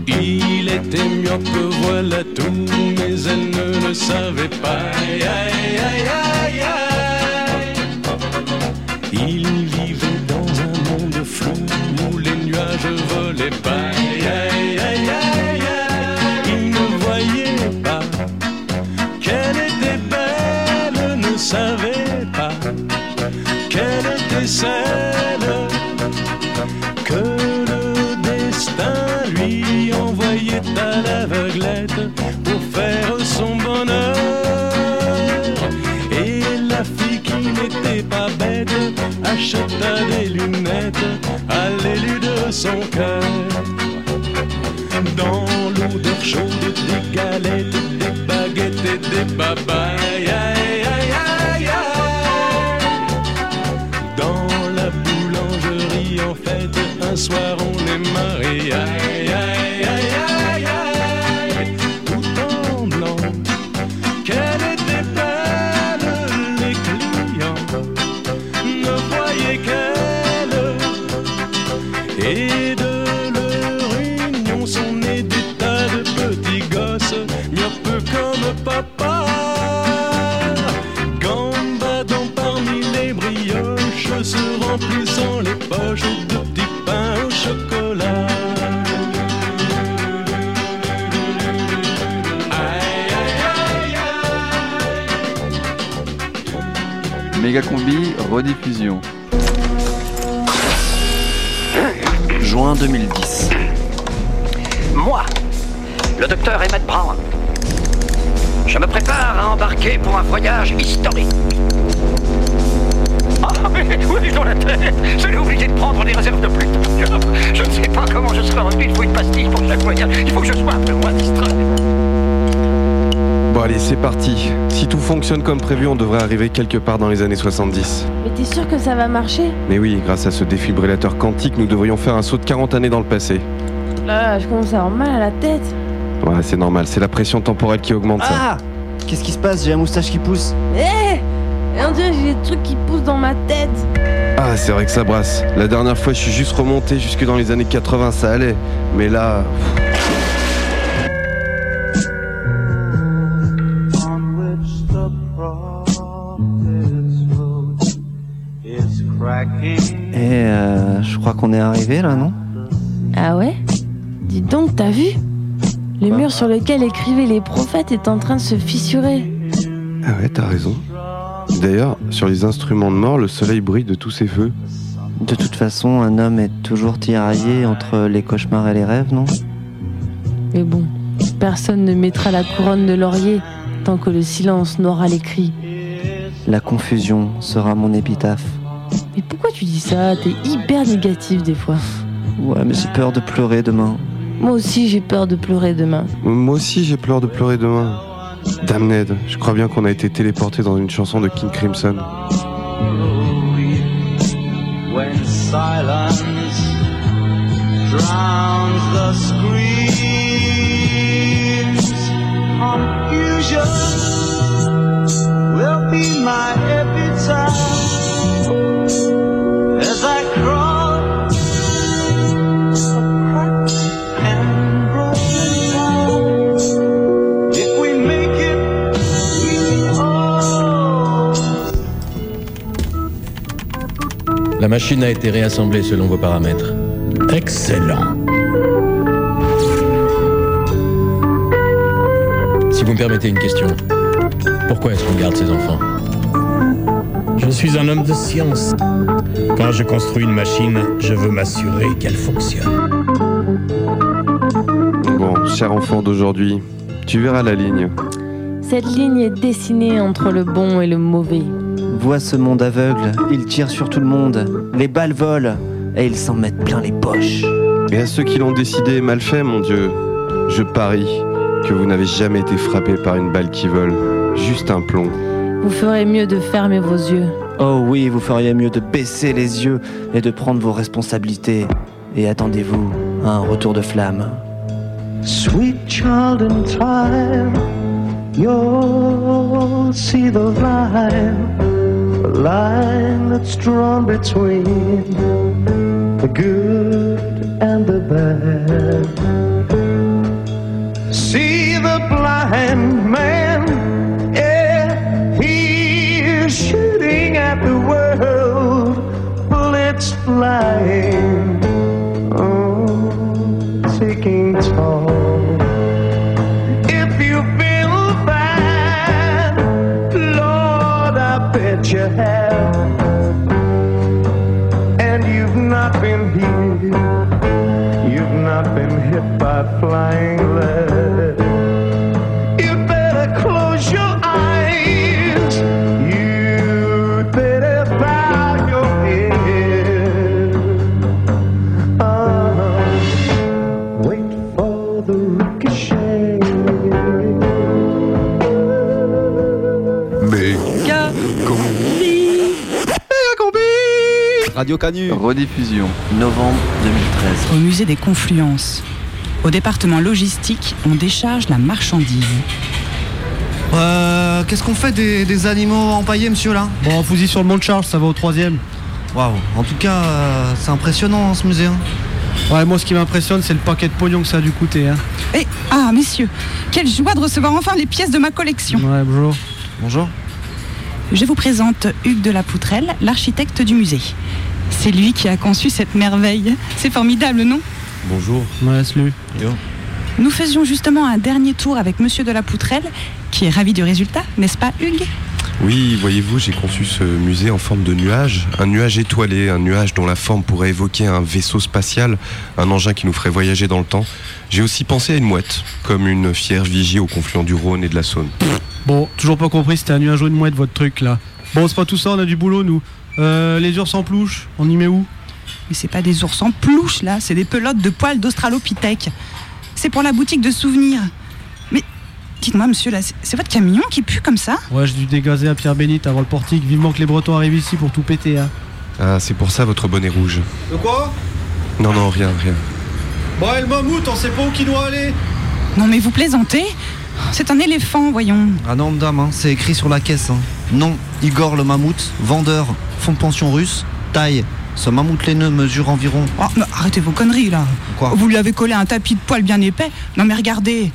Il était myope, voilà tout, mais elle ne le savait pas. Aïe, aïe, aïe. Que le destin lui envoyait à l'aveuglette pour faire son bonheur. Et la fille qui n'était pas bête acheta des lunettes à l'élu de son cœur. Dans l'odeur chaude des galettes, des baguettes et des babayes. Méga combi, rediffusion. Juin 2010. Moi, le docteur Emmett Brown, je me prépare à embarquer pour un voyage historique. Ah, mais oui, dans la tête Je l'ai oublié de prendre des réserves de plus. Je ne sais pas comment je serai revenu. Il faut une pastille pour chaque voyage. Il faut que je sois un peu moins distrait. Allez, c'est parti. Si tout fonctionne comme prévu, on devrait arriver quelque part dans les années 70. Mais t'es sûr que ça va marcher? Mais oui, grâce à ce défibrillateur quantique, nous devrions faire un saut de 40 années dans le passé. Là, je commence à avoir mal à la tête. Ouais, c'est normal, c'est la pression temporelle qui augmente ça. Ah Qu'est-ce qui se passe? J'ai un moustache qui pousse. Eh On dirait que j'ai des trucs qui poussent dans ma tête. Ah, c'est vrai que ça brasse. La dernière fois, je suis juste remonté jusque dans les années 80, ça allait. Mais là... crois qu'on est arrivé là, non Ah ouais Dis donc, t'as vu Le mur sur lequel écrivaient les prophètes est en train de se fissurer. Ah ouais, t'as raison. D'ailleurs, sur les instruments de mort, le soleil brille de tous ses feux. De toute façon, un homme est toujours tiraillé entre les cauchemars et les rêves, non Mais bon, personne ne mettra la couronne de laurier tant que le silence n'aura les cris. La confusion sera mon épitaphe. Mais pourquoi tu dis ça? T'es hyper négatif des fois. Ouais, mais j'ai peur de pleurer demain. Moi aussi, j'ai peur de pleurer demain. Moi aussi, j'ai peur de pleurer demain. Damned, je crois bien qu'on a été téléporté dans une chanson de King Crimson. Confusion will be my epitaph La machine a été réassemblée selon vos paramètres. Excellent. Si vous me permettez une question, pourquoi est-ce qu'on garde ces enfants? Suis un homme de science. Quand je construis une machine, je veux m'assurer qu'elle fonctionne. Bon, cher enfant d'aujourd'hui, tu verras la ligne. Cette ligne est dessinée entre le bon et le mauvais. Vois ce monde aveugle, il tire sur tout le monde, les balles volent, et ils s'en mettent plein les poches. Et à ceux qui l'ont décidé mal fait, mon Dieu, je parie que vous n'avez jamais été frappé par une balle qui vole. Juste un plomb. Vous ferez mieux de fermer vos yeux. Oh oui, vous feriez mieux de baisser les yeux et de prendre vos responsabilités. Et attendez-vous à un retour de flamme. Sweet child in time, you'll see the line, the line that's drawn between the good and the bad. See the blind man, bullets flying, oh, taking toll. If you feel bad, Lord, I bet you have. And you've not been here, you've not been hit by flying Radio Canu. Rediffusion. Novembre 2013. Au musée des Confluences. Au département logistique, on décharge la marchandise. Euh, Qu'est-ce qu'on fait des, des animaux empaillés, monsieur, là? Bon, fusille sur le mont de charge, ça va au troisième. Waouh, en tout cas, euh, c'est impressionnant, ce musée. hein. Ouais, moi, ce qui m'impressionne, c'est le paquet de pognon que ça a dû coûter. Hein. Et, ah, messieurs, quelle joie de recevoir enfin les pièces de ma collection. Ouais, bonjour. Bonjour. Je vous présente Hugues de la Poutrelle, l'architecte du musée. C'est lui qui a conçu cette merveille. C'est formidable, non Bonjour. Ouais, salut. Nous faisions justement un dernier tour avec Monsieur de la Poutrelle, qui est ravi du résultat, n'est-ce pas, Hugues? Oui, voyez-vous, j'ai conçu ce musée en forme de nuage. Un nuage étoilé, un nuage dont la forme pourrait évoquer un vaisseau spatial, un engin qui nous ferait voyager dans le temps. J'ai aussi pensé à une mouette, comme une fière vigie au confluent du Rhône et de la Saône. Bon, toujours pas compris, c'était un nuage ou une mouette, votre truc, là. Bon, c'est pas tout ça, on a du boulot, nous. Euh, les ours en peluche, on y met où? Mais c'est pas des ours en peluche, là, c'est des pelotes de poils d'Australopithèque. C'est pour la boutique de souvenirs. Mais dites-moi, monsieur, là, c'est c'est votre camion qui pue comme ça? Ouais, j'ai dû dégazer à Pierre Bénite avant le portique. Vivement que les Bretons arrivent ici pour tout péter, hein. Ah, c'est pour ça votre bonnet rouge. De quoi? Non, non, rien, rien. Bon, et le mammouth, on sait pas où qu'il doit aller Non, mais vous plaisantez C'est un éléphant, voyons. Ah non, madame, hein, c'est écrit sur la caisse. hein. Non, Igor le mammouth, vendeur, fonds de pension russe, taille. Ce mammouth laineux mesure environ. Oh, mais arrêtez vos conneries, là. Quoi Vous lui avez collé un tapis de poils bien épais. Non, mais regardez.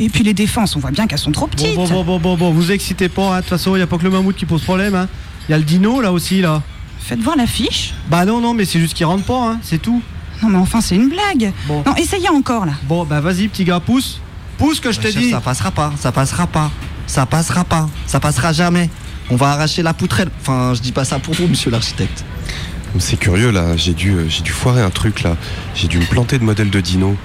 Et puis les défenses, on voit bien qu'elles sont trop petites. Bon, bon, bon, bon, bon, vous excitez pas, hein. de toute façon, y a pas que le mammouth qui pose problème, hein. Y a le dino, là aussi, là. Faites voir l'affiche. Bah non, non, mais c'est juste qu'il rentre pas, hein, c'est tout. Non, mais enfin, c'est une blague. Bon. Non, essayez encore, là. Bon, bah vas-y, petit gars, pousse. Pousse que je chef, dit. Ça passera pas, ça passera pas. Ça passera pas, ça passera jamais. On va arracher la poutrelle. Enfin, je dis pas ça pour vous, monsieur l'architecte. C'est curieux là, j'ai dû, euh, j'ai dû foirer un truc là. J'ai dû me planter de modèle de dino.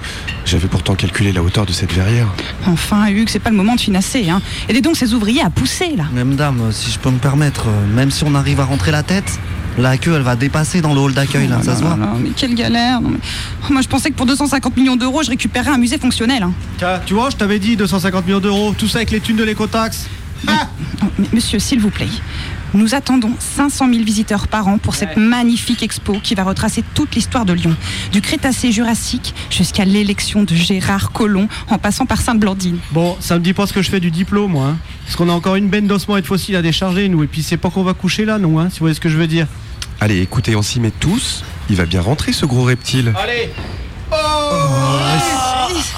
J'avais pourtant calculé la hauteur de cette verrière. Enfin, Hugues, c'est pas le moment de finasser, hein. Aidez donc ces ouvriers à pousser, là. Madame, euh, si je peux me permettre, euh, même si on arrive à rentrer la tête, la queue elle va dépasser dans le hall d'accueil là, Oh ça se voit. mais quelle galère. non, mais- Oh, Moi, je pensais que pour 250 millions d'euros, je récupérais un musée fonctionnel. hein. Tiens, tu vois, je t'avais dit 250 millions d'euros, tout ça avec les thunes de l'écotaxe. Oh, mais monsieur, s'il vous plaît, nous attendons 500 000 visiteurs par an pour cette magnifique expo qui va retracer toute l'histoire de Lyon, du Crétacé jurassique jusqu'à l'élection de Gérard Collomb, en passant par Sainte-Blandine. Bon, ça me dit pas ce que je fais du diplôme, moi. hein. Parce qu'on a encore une benne d'ossements et de fossiles à décharger, nous. Et puis c'est pas qu'on va coucher là, non, hein, si vous voyez ce que je veux dire. Allez, écoutez, on s'y met tous. Il va bien rentrer ce gros reptile. Allez Pousse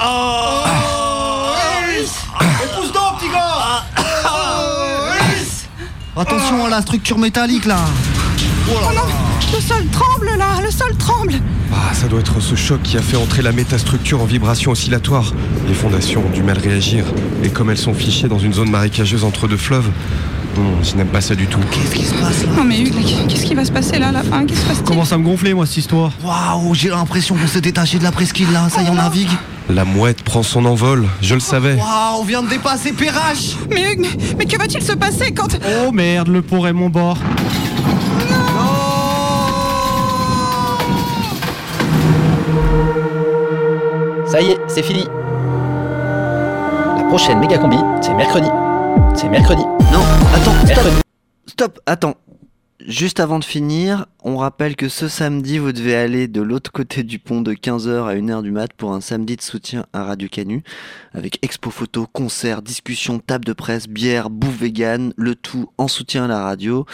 Attention à la structure métallique là. Oh non Le sol tremble là, le sol tremble Ah, ça doit être ce choc qui a fait entrer la métastructure en vibration oscillatoire. Les fondations ont du mal à réagir. Et comme elles sont fichées dans une zone marécageuse entre deux fleuves, hmm, je n'aime pas ça du tout. Qu'est-ce qui se passe Non mais Hugues, qu'est-ce qui va se passer là à la fin Qu'est-ce qui se passe Commence à me gonfler, moi, cette histoire. Waouh, j'ai l'impression qu'on s'est détaché de la presqu'île là, ça y est, on navigue. La mouette prend son envol, je le savais. Waouh, on vient de dépasser Perrache Mais Hugues, mais, mais que va-t-il se passer quand... Oh merde, le pont est mon bord. Ça y est, c'est fini. La prochaine méga combi, c'est mercredi. C'est mercredi. Non, attends, stop. Stop, attends. Juste avant de finir, on rappelle que ce samedi, vous devez aller de l'autre côté du pont de 15h à 1h du mat pour un samedi de soutien à Radio Canu, avec expo photo, concert, discussion, table de presse, bière, bouffe vegan, le tout en soutien à la radio.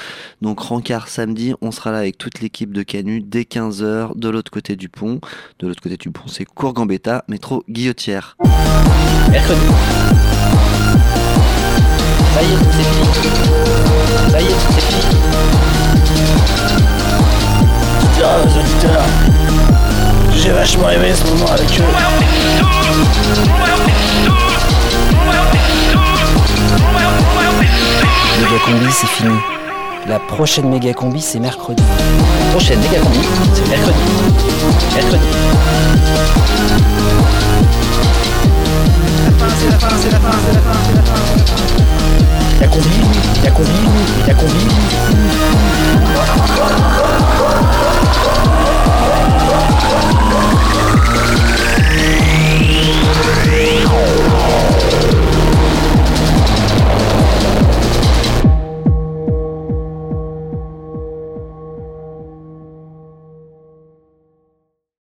Donc rencard samedi, on sera là avec toute l'équipe de Canu dès 15h de l'autre côté du pont. De l'autre côté du pont, c'est Cours Gambetta, métro Guillotière. Mercredi. Ça. Aux auditeurs, j'ai vachement aimé ce moment avec eux. Méga combi, c'est fini. La prochaine méga combi, c'est mercredi. La prochaine méga combi, c'est mercredi. Mercredi. C'est la fin, c'est la fin, c'est la fin, c'est la fin. La combi, la combi, la combi.